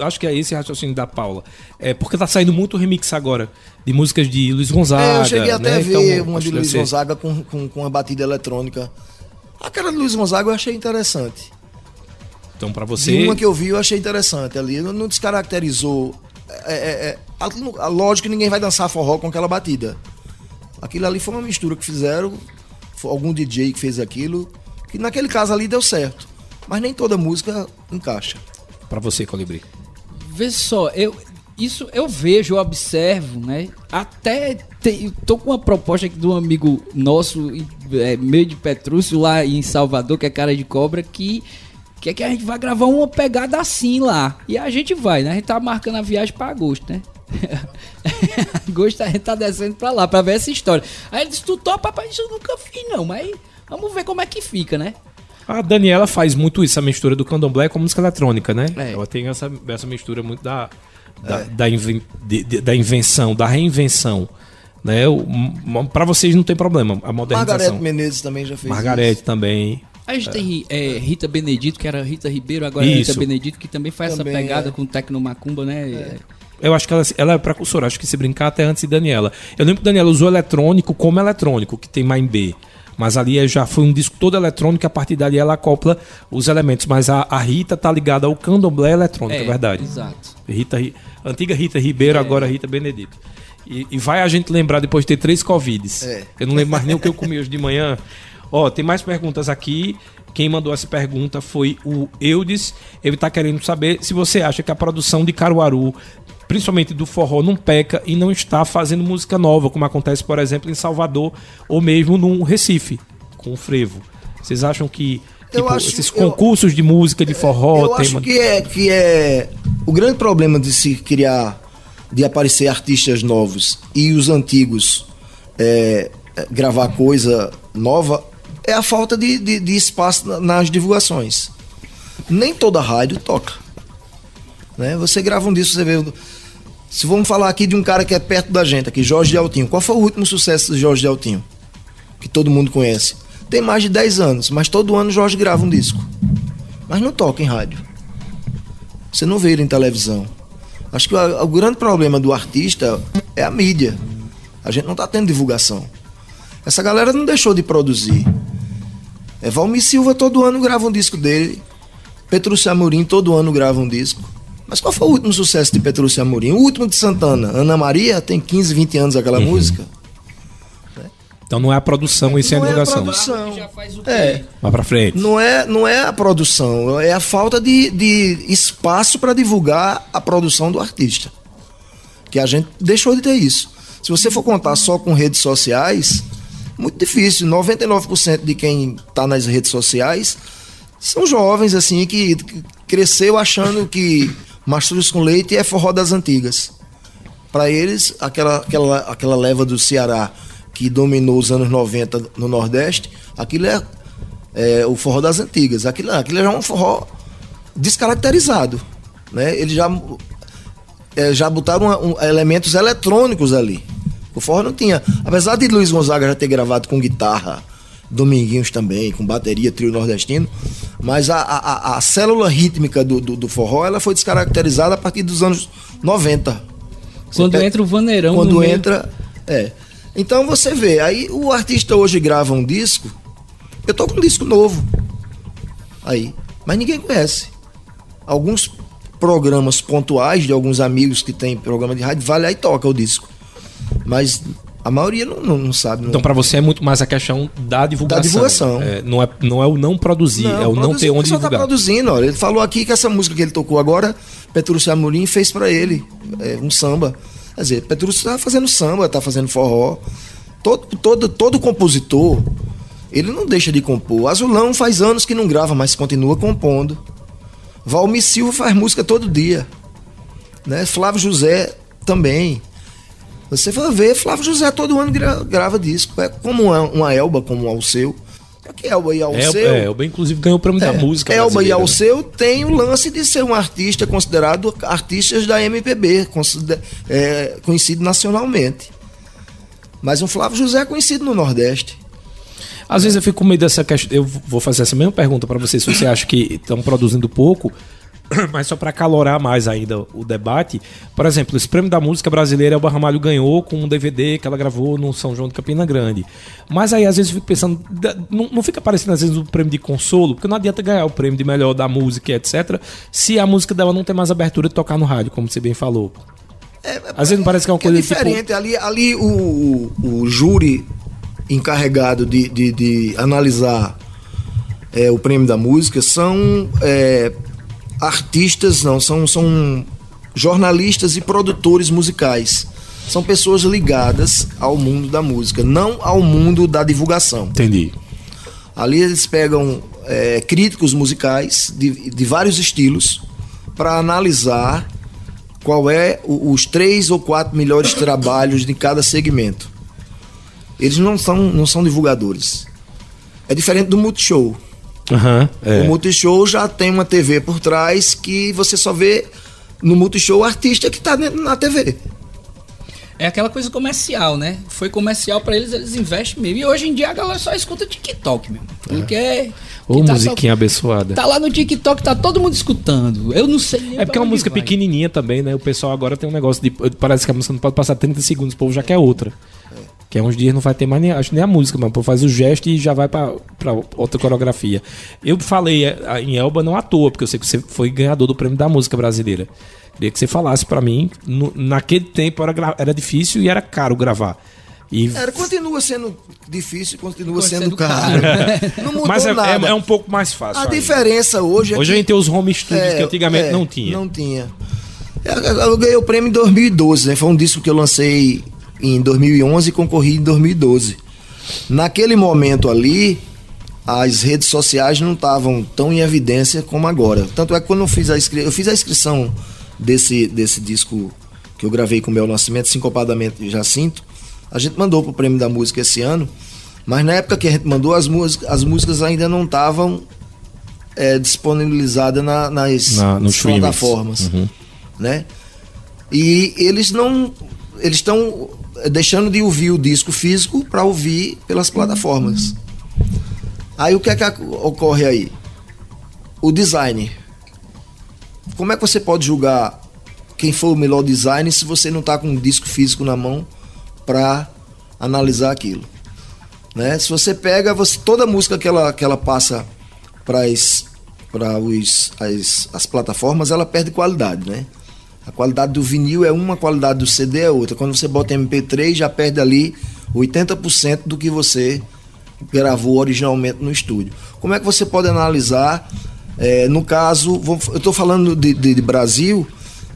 acho que é esse raciocínio da Paula. É porque tá saindo muito remix agora de músicas de Luiz Gonzaga. É, eu cheguei até né? a ver Então, uma de Luiz ser- Gonzaga com, com, com uma batida eletrônica. Aquela de Luiz Gonzaga eu achei interessante. Então para De você, uma que eu vi eu achei interessante ali. Não descaracterizou. É, é, é, lógico que ninguém vai dançar forró com aquela batida. Aquilo ali foi uma mistura que fizeram. Foi algum DJ que fez aquilo. Que naquele caso ali deu certo. Mas nem toda música encaixa. para você, Colibri. Vê só, eu, isso eu vejo, eu observo, né? Até tem, tô com uma proposta aqui de um amigo nosso, é, meio de Petrúcio, lá em Salvador, que é cara de cobra, que quer que a gente vai gravar uma pegada assim lá. E a gente vai, né? A gente tá marcando a viagem pra agosto, né? [laughs] agosto a gente tá descendo pra lá, pra ver essa história. Aí ele disse, tu topa, rapaz, isso eu nunca fiz não, mas vamos ver como é que fica, né? A Daniela faz muito isso, a mistura do candomblé com música eletrônica, né? É. Ela tem essa, essa mistura muito da, da, da, inven- de- de- da invenção, da reinvenção. Né? Para vocês não tem problema, a modernização. Margarete Menezes também já fez Margarete também. A gente tem é, Rita Benedito, que era Rita Ribeiro, agora é Isso. Rita Benedito, que também faz Também, essa pegada é. com Tecnomacumba, né? Eu acho que ela, ela é precursora, acho que se brincar até antes de Daniela. Eu lembro que Daniela usou eletrônico como eletrônico, que tem mais em B. Mas ali já foi um disco todo eletrônico, a partir dali ela acopla os elementos. Mas a, a Rita tá ligada ao candomblé eletrônico, é, verdade. Exato. Rita, Ri- antiga Rita Ribeiro, agora Rita Benedito. E, e vai a gente lembrar depois de ter três Covids. É. Eu não lembro mais nem o que eu comi hoje de manhã. Ó, tem mais perguntas aqui. Quem mandou essa pergunta foi o Eudes. Ele tá querendo saber se você acha que a produção de Caruaru, principalmente do forró, não peca e não está fazendo música nova, como acontece, por exemplo, em Salvador ou mesmo no Recife, com o frevo. Vocês acham que Eu tipo, acho- esses eu- concursos de música de forró Eu tem acho que é, que é o grande problema de se criar, de aparecer artistas novos e os antigos é, gravar coisa nova é a falta de, de, de espaço na- nas divulgações. Nem toda rádio toca. Né? Você grava um disco, você vê. Se vamos falar aqui de um cara que é perto da gente, aqui, Jorge de Altinho. Qual foi o último sucesso de Jorge de Altinho? Que todo mundo conhece. Tem mais de 10 anos, mas todo ano Jorge grava um disco. Mas não toca em rádio. Você não vê ele em televisão. Acho que o, o grande problema do artista é a mídia. A gente não está tendo divulgação. Essa galera não deixou de produzir. É, Valmir Silva todo ano grava um disco dele. Petrúcio Amorim todo ano grava um disco. Mas qual foi o último sucesso de Petrúcio Amorim? O último de Santana. Ana Maria tem 15, 20 anos aquela música. Então não é a produção, isso é a Não é a divulgação. produção. Já faz o quê? É. Vai pra frente. Não é, não é a produção, é a falta de, de espaço para divulgar a produção do artista. Que a gente deixou de ter isso. Se você for contar só com redes sociais, muito difícil. 99% de quem está nas redes sociais são jovens assim que, cresceu achando que mastruz com leite é forró das antigas. Para eles, aquela, aquela, aquela leva do Ceará que dominou os anos 90 no Nordeste, aquilo é, é o forró das antigas. Aquilo, aquilo é um forró descaracterizado. Né? Eles já, é, já botaram um- um- elementos eletrônicos ali. O forró não tinha. Apesar de Luiz Gonzaga já ter gravado com guitarra, Dominguinhos também, com bateria, trio nordestino, mas a, a, a- célula rítmica do, do, do forró ela foi descaracterizada a partir dos anos 90. Você Quando pega- entra o vaneirão quando no meio- entra. É. Então você vê, aí o artista hoje grava um disco. Eu tô com um disco novo. Aí. Mas ninguém conhece. Alguns programas pontuais de alguns amigos que tem programa de rádio, vai lá e toca o disco. Mas a maioria não, não, não sabe. Não. Então, pra você é muito mais a questão da divulgação. Da divulgação. É, não, é, não é o não produzir, é o não produzir, ter onde tá divulgar. produzindo, olha. Ele falou aqui que essa música que ele tocou agora, Petrúcio Amorim fez pra ele. é, um samba. Quer dizer, Petrúcio tá fazendo samba, tá fazendo forró. Todo, todo, todo compositor, ele não deixa de compor. Azulão faz anos que não grava, mas continua compondo. Valmir Silva faz música todo dia. Né? Flávio José também. Você vai ver, Flávio José todo ano gra grava disco. É como uma, uma Elba, como o Alceu. Só que Elba e Alceu... É, Elba, inclusive, ganhou o prêmio é, da música Elba e Alceu tem o lance de ser um artista considerado artistas da MPB, é, conhecido nacionalmente. Mas um Flávio José é conhecido no Nordeste. Às vezes eu fico com medo dessa questão. Eu vou fazer essa mesma pergunta para você, se você acha que estão produzindo pouco, [clears throat] mas só para calorar mais ainda o debate. Por exemplo, esse prêmio da música brasileira o Barramalho ganhou com um DVD que ela gravou no São João de Campina Grande. Mas aí às vezes eu fico pensando, não, não fica parecendo às vezes o um prêmio de consolo, porque não adianta ganhar o prêmio de melhor da música, etc., se a música dela não tem mais abertura de tocar no rádio, como você bem falou. É, Às vezes não parece que é uma é coisa diferente. Tipo... Ali, ali o, o, o júri encarregado de, de, de analisar é, o prêmio da música são é, artistas, não, são, são jornalistas e produtores musicais. São pessoas ligadas ao mundo da música, não ao mundo da divulgação. Entendi. Ali eles pegam é, críticos musicais de, de vários estilos para analisar qual é o, os três ou quatro melhores trabalhos de cada segmento. Eles não são, não são divulgadores. É diferente do Multishow. Uhum, é. O Multishow já tem uma TV por trás que você só vê no Multishow o artista que está na TV. É aquela coisa comercial, né? Foi comercial para eles, eles investem mesmo. E hoje em dia a galera só escuta TikTok mesmo. Porque é. Ô, tá musiquinha só, abençoada. Tá lá no TikTok, tá todo mundo escutando. Eu não sei nem É porque é uma música vai. pequenininha também, né? O pessoal agora tem um negócio de. Parece que a música não pode passar 30 segundos, o povo já quer outra. Que é uns dias não vai ter mais nem, acho, nem a música, mas faz o gesto e já vai para outra coreografia. Eu falei é, em Elba não à toa, porque eu sei que você foi ganhador do prêmio da música brasileira. Queria que você falasse para mim, no, naquele tempo era, era difícil e era caro gravar. E... Era, continua sendo difícil, continua sendo, sendo, caro. [laughs] não mudou Mas é, nada. É, é, um pouco mais fácil. A aí. diferença hoje é Hoje que... a gente tem os home studios é, que antigamente é, não tinha. Não tinha. Eu, eu ganhei o prêmio em 2012, né? Foi um disco que eu lancei em 2011 e concorri em 2012. Naquele momento ali, as redes sociais não estavam tão em evidência como agora. Tanto é que quando eu fiz a, inscri... eu fiz a inscrição desse, desse disco que eu gravei com o meu Nascimento, Sincopadamente Jacinto, a gente mandou pro Prêmio da Música esse ano, mas na época que a gente mandou, as, músicas, as músicas ainda não estavam é, disponibilizadas na, nas, na, nas plataformas. Uhum. Né? E eles não. Eles estão deixando de ouvir o disco físico para ouvir pelas plataformas. Aí o que é que ocorre aí? O design. Como é que você pode julgar quem foi o melhor design se você não está com um disco físico na mão para analisar aquilo? Né? Se você pega você, toda música que ela, que ela passa para as, as, as plataformas, ela perde qualidade, né? A qualidade do vinil é uma, a qualidade do CD é outra. Quando você bota MP3, já perde ali 80% do que você gravou originalmente no estúdio. Como é que você pode analisar? É, no caso, eu estou falando de, de, de, Brasil,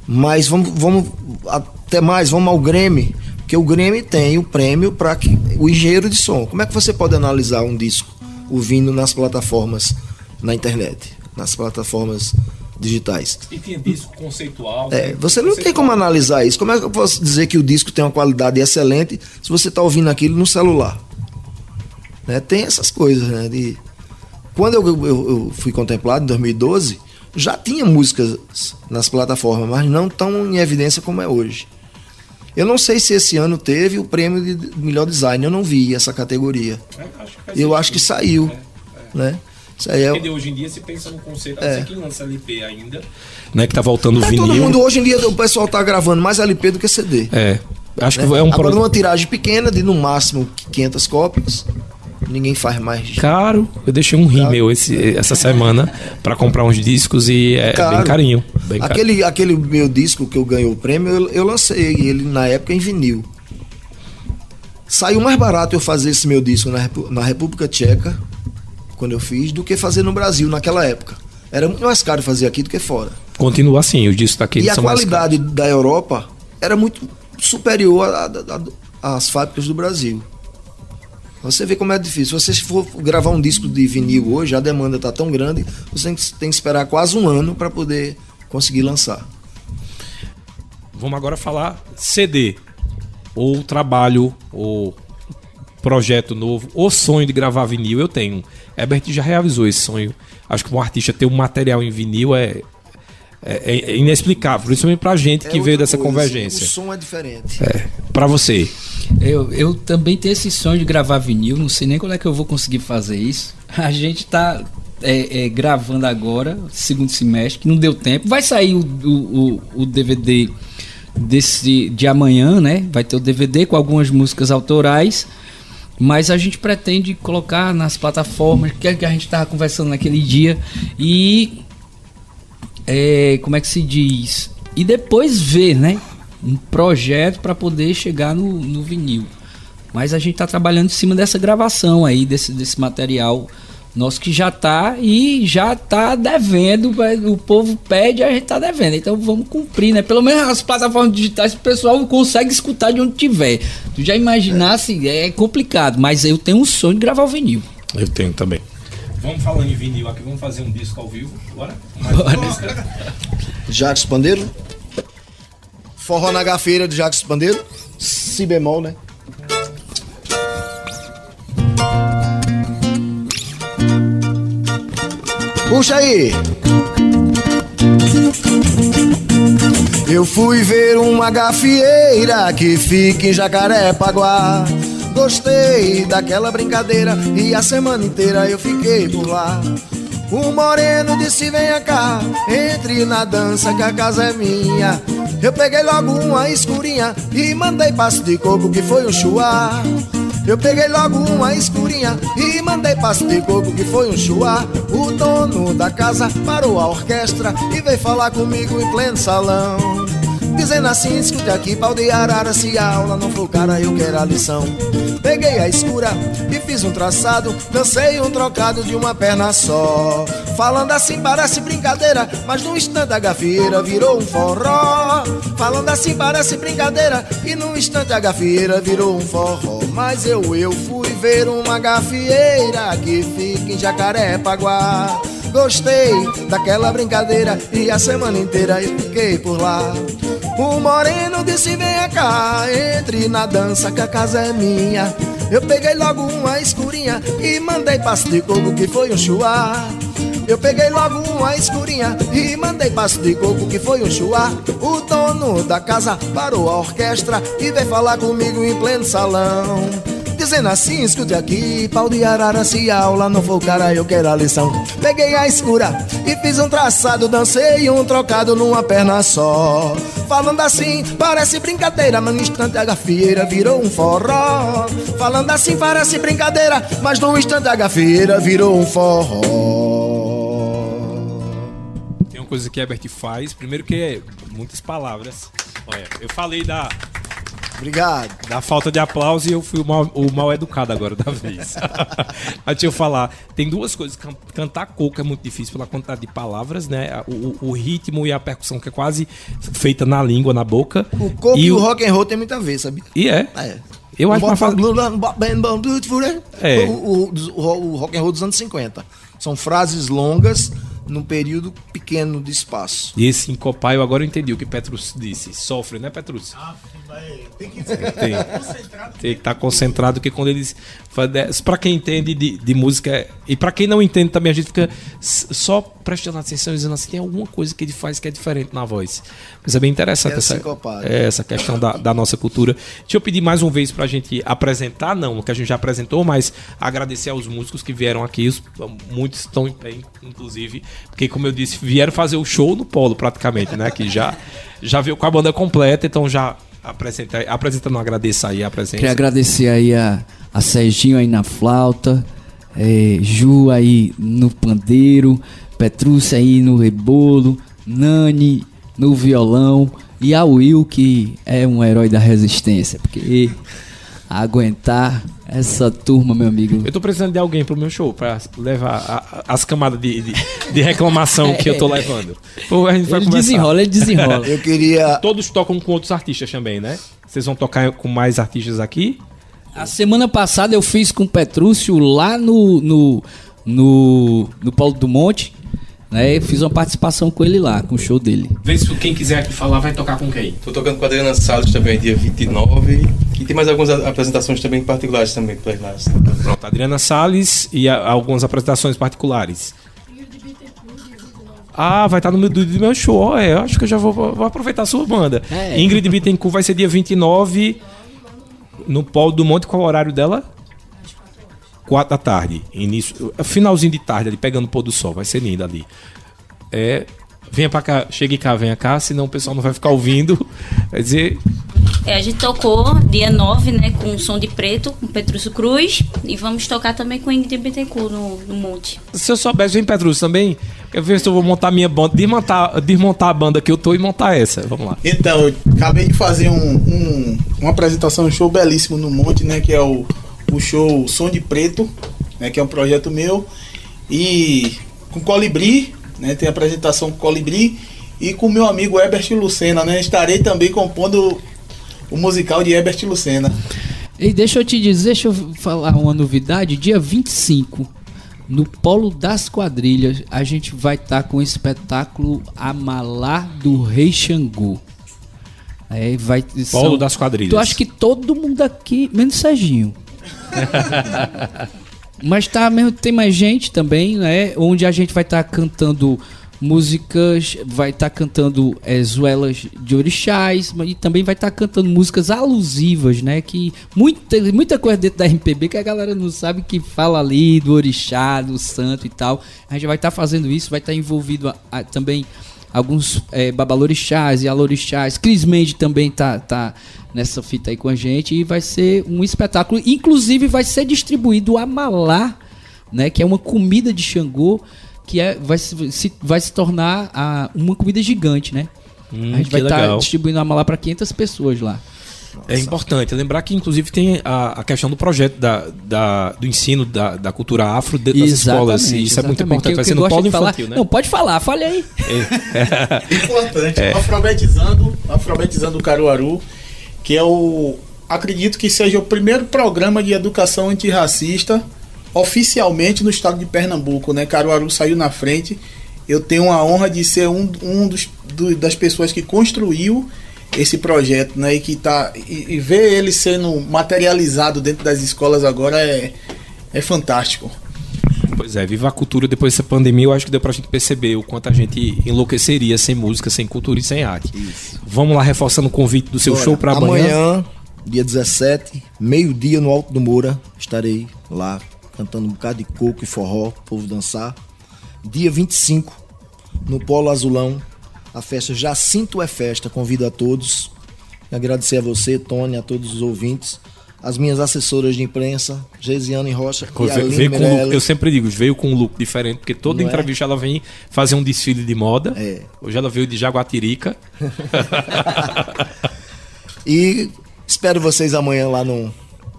mas vamos, vamos até mais, vamos ao Grêmio, porque o Grêmio tem o prêmio para o engenheiro de som. Como é que você pode analisar um disco ouvindo nas plataformas na internet, nas plataformas digitais. E tinha disco conceitual. É, né? você não conceitual. tem como analisar isso. Como é que eu posso dizer que o disco tem uma qualidade excelente se você está ouvindo aquilo no celular? Né? Tem essas coisas, né? De... Quando eu, eu, eu, fui contemplado em 2012, já tinha músicas nas plataformas, mas não tão em evidência como é hoje. Eu não sei se esse ano teve o prêmio de melhor design, eu não vi essa categoria. É, acho eu acho que saiu, é, é. né? É... Porque hoje em dia se pensa no conceito, é. você que lança LP ainda. Não é que tá voltando é, vinil. Todo mundo, hoje em dia o pessoal tá gravando mais LP do que CD. É. Acho né? que é um Agora numa tiragem pequena, de no máximo 500 cópias. Ninguém faz mais. Caro, eu deixei um rim meu esse, essa semana para comprar uns discos e é Caro. bem carinho. Bem aquele, caro. aquele meu disco que eu ganhei o prêmio, eu, eu lancei ele na época em vinil. Saiu mais barato eu fazer esse meu disco na, na República Tcheca quando eu fiz, do que fazer no Brasil naquela época. Era muito mais caro fazer aqui do que fora. Continua assim, o disco daqui E a qualidade da Europa era muito superior às fábricas do Brasil. Você vê como é difícil. Se você for gravar um disco de vinil hoje, a demanda está tão grande, você tem que, tem que esperar quase um ano para poder conseguir lançar. Vamos agora falar CD. Ou trabalho, ou projeto novo, ou sonho de gravar vinil. Eu tenho. Herbert já realizou esse sonho. Acho que um artista ter um material em vinil é, é, é inexplicável, principalmente pra gente que É veio dessa coisa, convergência. O som é diferente. É, pra você. Eu, eu também tenho esse sonho de gravar vinil, não sei nem quando é que eu vou conseguir fazer isso. A gente tá é, é, gravando agora, segundo semestre, que não deu tempo. Vai sair o, o, o, o DVD desse, de amanhã, né? Vai ter o DVD com algumas músicas autorais. Mas a gente pretende colocar nas plataformas, que é que a gente estava conversando naquele dia. E. é, como é que se diz? E depois ver, né? Um projeto para poder chegar no, no vinil. Mas a gente está trabalhando em cima dessa gravação aí, desse, desse material nosso que já tá e já tá devendo. O povo pede, a gente tá devendo. Então vamos cumprir, né? Pelo menos as plataformas digitais o pessoal consegue escutar de onde tiver. Tu já imaginasse, é complicado, mas eu tenho um sonho de gravar o vinil. Eu tenho também. Vamos falando em vinil aqui, vamos fazer um disco ao vivo. Bora? Música. [laughs] Jacques Pandeiro. Forró na gafeira de Jacques Pandeiro. Si bemol, né? Puxa aí! Eu fui ver uma gafieira que fica em Jacarepaguá. Gostei daquela brincadeira e a semana inteira eu fiquei por lá. O moreno disse: Venha cá, entre na dança que a casa é minha. Eu peguei logo uma escurinha e mandei passo de coco que foi um chuá. Eu peguei logo uma escurinha e mandei passo de coco que foi um chuá. O dono da casa parou a orquestra e veio falar comigo em pleno salão. Dizendo assim, escute aqui, pau de arara, se a aula não for cara, eu quero a lição. Peguei a escura e fiz um traçado, dancei um trocado de uma perna só. Falando assim parece brincadeira, mas num instante a gafieira virou um forró. Falando assim parece brincadeira, e num instante a gafieira virou um forró. Mas eu, eu fui ver uma gafieira que fica em Jacarepaguá. Gostei daquela brincadeira e a semana inteira eu fiquei por lá. O moreno disse: Venha cá, entre na dança que a casa é minha. Eu peguei logo uma escurinha e mandei passo de coco que foi um chuá. Eu peguei logo uma escurinha e mandei passo de coco que foi um chuá. O dono da casa parou a orquestra e veio falar comigo em pleno salão. Dizendo assim, escute aqui, pau de arara, se a aula não for cara, eu quero a lição. Peguei a escura e fiz um traçado, dancei um trocado numa perna só. Falando assim, parece brincadeira, mas no instante a gafieira virou um forró. Falando assim, parece brincadeira, mas no instante a gafieira virou um forró. Tem uma coisa que Herbert faz, primeiro que é muitas palavras. Olha, eu falei da, Obrigado. da falta de aplauso e eu fui o mal, o mal educado agora da vez. [laughs] Mas deixa eu falar, tem duas coisas. Can- Cantar coco é muito difícil pela quantidade de palavras, né? O, o- ritmo e a percussão que é quase feita na língua, na boca. O coco e, e o rock and roll tem muito a ver, sabia? E é. É. Eu acho bam, beautiful, né? É. O, o, o- o rock and roll dos anos 50. São frases longas num período pequeno de espaço. E esse encopar, eu agora entendi o que Petrus disse. Sofre, né, Petrus? Tem que Tem, tem que estar concentrado, porque quando eles. Pra quem entende de, de música, e pra quem não entende também, a gente fica só prestando atenção e dizendo assim: tem alguma coisa que ele faz que é diferente na voz. Isso é bem interessante, É essa, é, essa questão da, da nossa cultura. Deixa eu pedir mais uma vez pra gente apresentar, não, que a gente já apresentou, mas agradecer aos músicos que vieram aqui. Os- muitos estão em pé, inclusive, porque, como eu disse, vieram fazer o show no polo, praticamente, né? Que já, já veio com a banda completa, então já. Apresenta, apresentando, agradeço aí a presença. Queria agradecer aí a, a Serginho aí na flauta, eh, Ju aí no pandeiro, Petrúcia aí no rebolo, Nani no violão e a Will que é um herói da resistência, porque aguentar essa turma, meu amigo. Eu tô precisando de alguém pro meu show pra levar a- a- as camadas de, de, de reclamação que eu tô [laughs] levando. Pô, a gente vai Ele conversar. desenrola, ele desenrola. Eu queria. Todos tocam com outros artistas também, né? Vocês vão tocar com mais artistas aqui? A semana passada eu fiz com o Petrúcio lá no, no, no, no Paulo do Monte. Né, eu fiz uma participação com ele lá, com o show dele. Vê se quem quiser aqui falar vai tocar com quem? Tô tocando com a Adriana Salles também, dia 29. E tem mais algumas apresentações também particulares também por lá. Pronto, Adriana Salles e a- algumas apresentações particulares. Ah, vai estar no meu, do, do meu show. Ó, é, eu acho que eu já vou, vou aproveitar a sua banda. É. Ingrid Bittencourt vai ser dia 29 no Polo do Monte. Qual é o horário dela? 4 da tarde. Início, finalzinho de tarde, ali pegando o pôr do sol. Vai ser lindo ali. É, venha pra cá, chegue cá, venha cá, senão o pessoal não vai ficar ouvindo. Vai dizer, É, a gente tocou dia 9, né, com Som de Preto, com Petrúcio Cruz. E vamos tocar também com Ingrid Bittencourt no, no Monte. Se eu soubesse, vem Petrus também. Quer ver se eu vou montar minha banda, desmontar, desmontar a banda que eu tô e montar essa. Vamos lá. Então, eu acabei de fazer um, um- uma apresentação, um show belíssimo no Monte, né? Que é o, o show Som de Preto, né? Que é um projeto meu. E com Colibri, né? Tem a apresentação com Colibri. E com meu amigo Herbert Lucena, né? Estarei também compondo o musical de Herbert Lucena. E deixa eu te dizer, deixa eu falar uma novidade. Dia 25, no Polo das Quadrilhas, a gente vai estar com o espetáculo Amalá do Rei Xangô. É, vai, Polo das Quadrilhas. Tu acha que todo mundo aqui, menos Serginho. [laughs] Mas tá mesmo, tem mais gente também, né? Onde a gente vai estar cantando músicas, vai estar cantando é, zuelas de orixás, e também vai estar cantando músicas alusivas, né? Que muita, muita coisa dentro da MPB que a galera não sabe que fala ali do orixá, do santo e tal. A gente vai estar fazendo isso, vai estar envolvido a- a- também alguns é, babalorixás e alorixás. Cris Mendes também tá, tá nessa fita aí com a gente e vai ser um espetáculo. Inclusive vai ser distribuído a malá, né? Que é uma comida de Xangô que é, vai, se, vai se tornar a- uma comida gigante, né? Hum, a gente vai estar legal. distribuindo a malá para 500 pessoas lá. É importante lembrar que, inclusive, tem a, a questão do projeto da, da- do ensino da, da cultura afro dentro das escolas. E isso é muito exatamente. importante. Que- Vai ser no polo infantil, né? Não, pode falar, fale aí. [laughs] Importante, alfabetizando, alfabetizando o Caruaru, que é o. Acredito que seja o primeiro programa de educação antirracista oficialmente no estado de Pernambuco, né? Caruaru saiu na frente. Eu tenho a honra de ser um, um dos, do- das pessoas que construiu esse projeto, né? E que tá. E, e ver ele sendo materializado dentro das escolas agora é, é fantástico. Pois é, viva a cultura depois dessa pandemia. Eu acho que deu pra gente perceber o quanto a gente enlouqueceria sem música, sem cultura e sem arte. Vamos lá, reforçando o convite do seu Bora. show pra amanhã. Amanhã, dia 17, meio-dia no Alto do Moura, estarei lá cantando um bocado de coco e forró, povo dançar. Dia 25, no Polo Azulão, a festa Jacinto é Festa. Convido a todos. Agradecer a você, Tony, a todos os ouvintes. As minhas assessoras de imprensa, Geisiane Rocha e Veio- veio com look, eu sempre digo, veio com um look diferente, porque toda Não é? entrevista ela vem fazer um desfile de moda. É. Hoje ela veio de Jaguatirica. [laughs] E espero vocês amanhã lá no,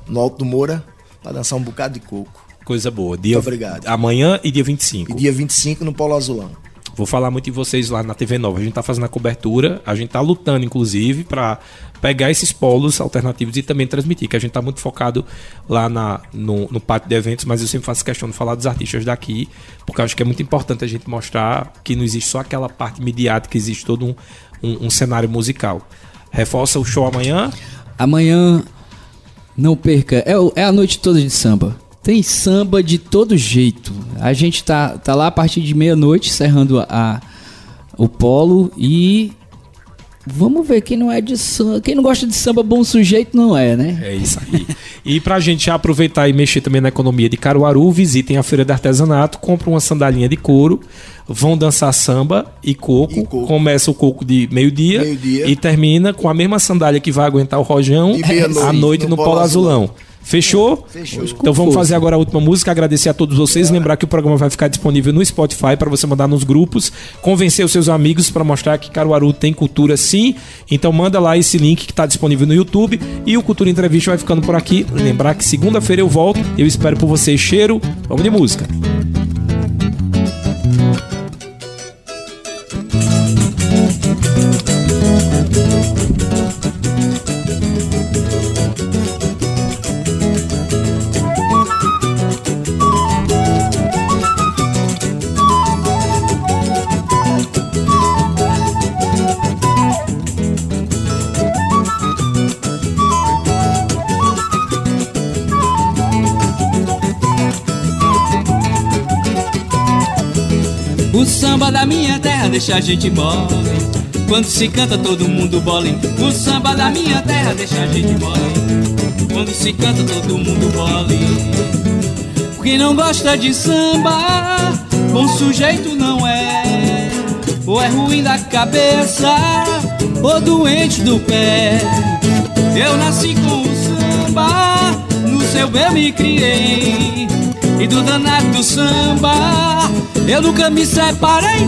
no Alto do Moura para dançar um bocado de coco. Coisa boa. Dia, Muito obrigado. Amanhã e dia 25. E dia 25 no Polo Azulão. Vou falar muito de vocês lá na TV Nova. A gente tá fazendo a cobertura, a gente tá lutando, inclusive, para pegar esses polos alternativos e também transmitir, que a gente tá muito focado lá na, no, no pátio de eventos, mas eu sempre faço questão de falar dos artistas daqui, porque acho que é muito importante a gente mostrar que não existe só aquela parte midiática, existe todo um, um, um cenário musical. Reforça o show amanhã. Amanhã, não perca, é, é a noite toda de samba. Tem samba de todo jeito. A gente tá, tá lá a partir de meia-noite, encerrando a, a- o polo e vamos ver quem não é de samba, quem não gosta de samba bom sujeito não é, né? É isso aí. e pra gente aproveitar e mexer também na economia de Caruaru, visitem a Feira de Artesanato, compram uma sandalinha de couro, vão dançar samba e coco. E coco. Começa o coco de meio-dia Meio-dia. e termina com a mesma sandália que vai aguentar o rojão à noite no, no Polo Polo Azulão. Fechou? Fechou. Então vamos fazer agora a última música, agradecer a todos vocês, lembrar que o programa vai ficar disponível no Spotify para você mandar nos grupos, convencer os seus amigos para mostrar que Caruaru tem cultura sim. Então manda lá esse link que está disponível no YouTube e o Cultura Entrevista vai ficando por aqui. Lembrar que segunda-feira eu volto, eu espero por vocês. Cheiro, vamos de música. Samba da minha terra deixa a gente mole. Quando se canta todo mundo bole. O samba da minha terra deixa a gente mole. Quando se canta todo mundo bole. Quem não gosta de samba, bom sujeito não é. Ou é ruim da cabeça, ou doente do pé. Eu nasci com o samba, no seu eu me criei. E do danado do samba, eu nunca me separei.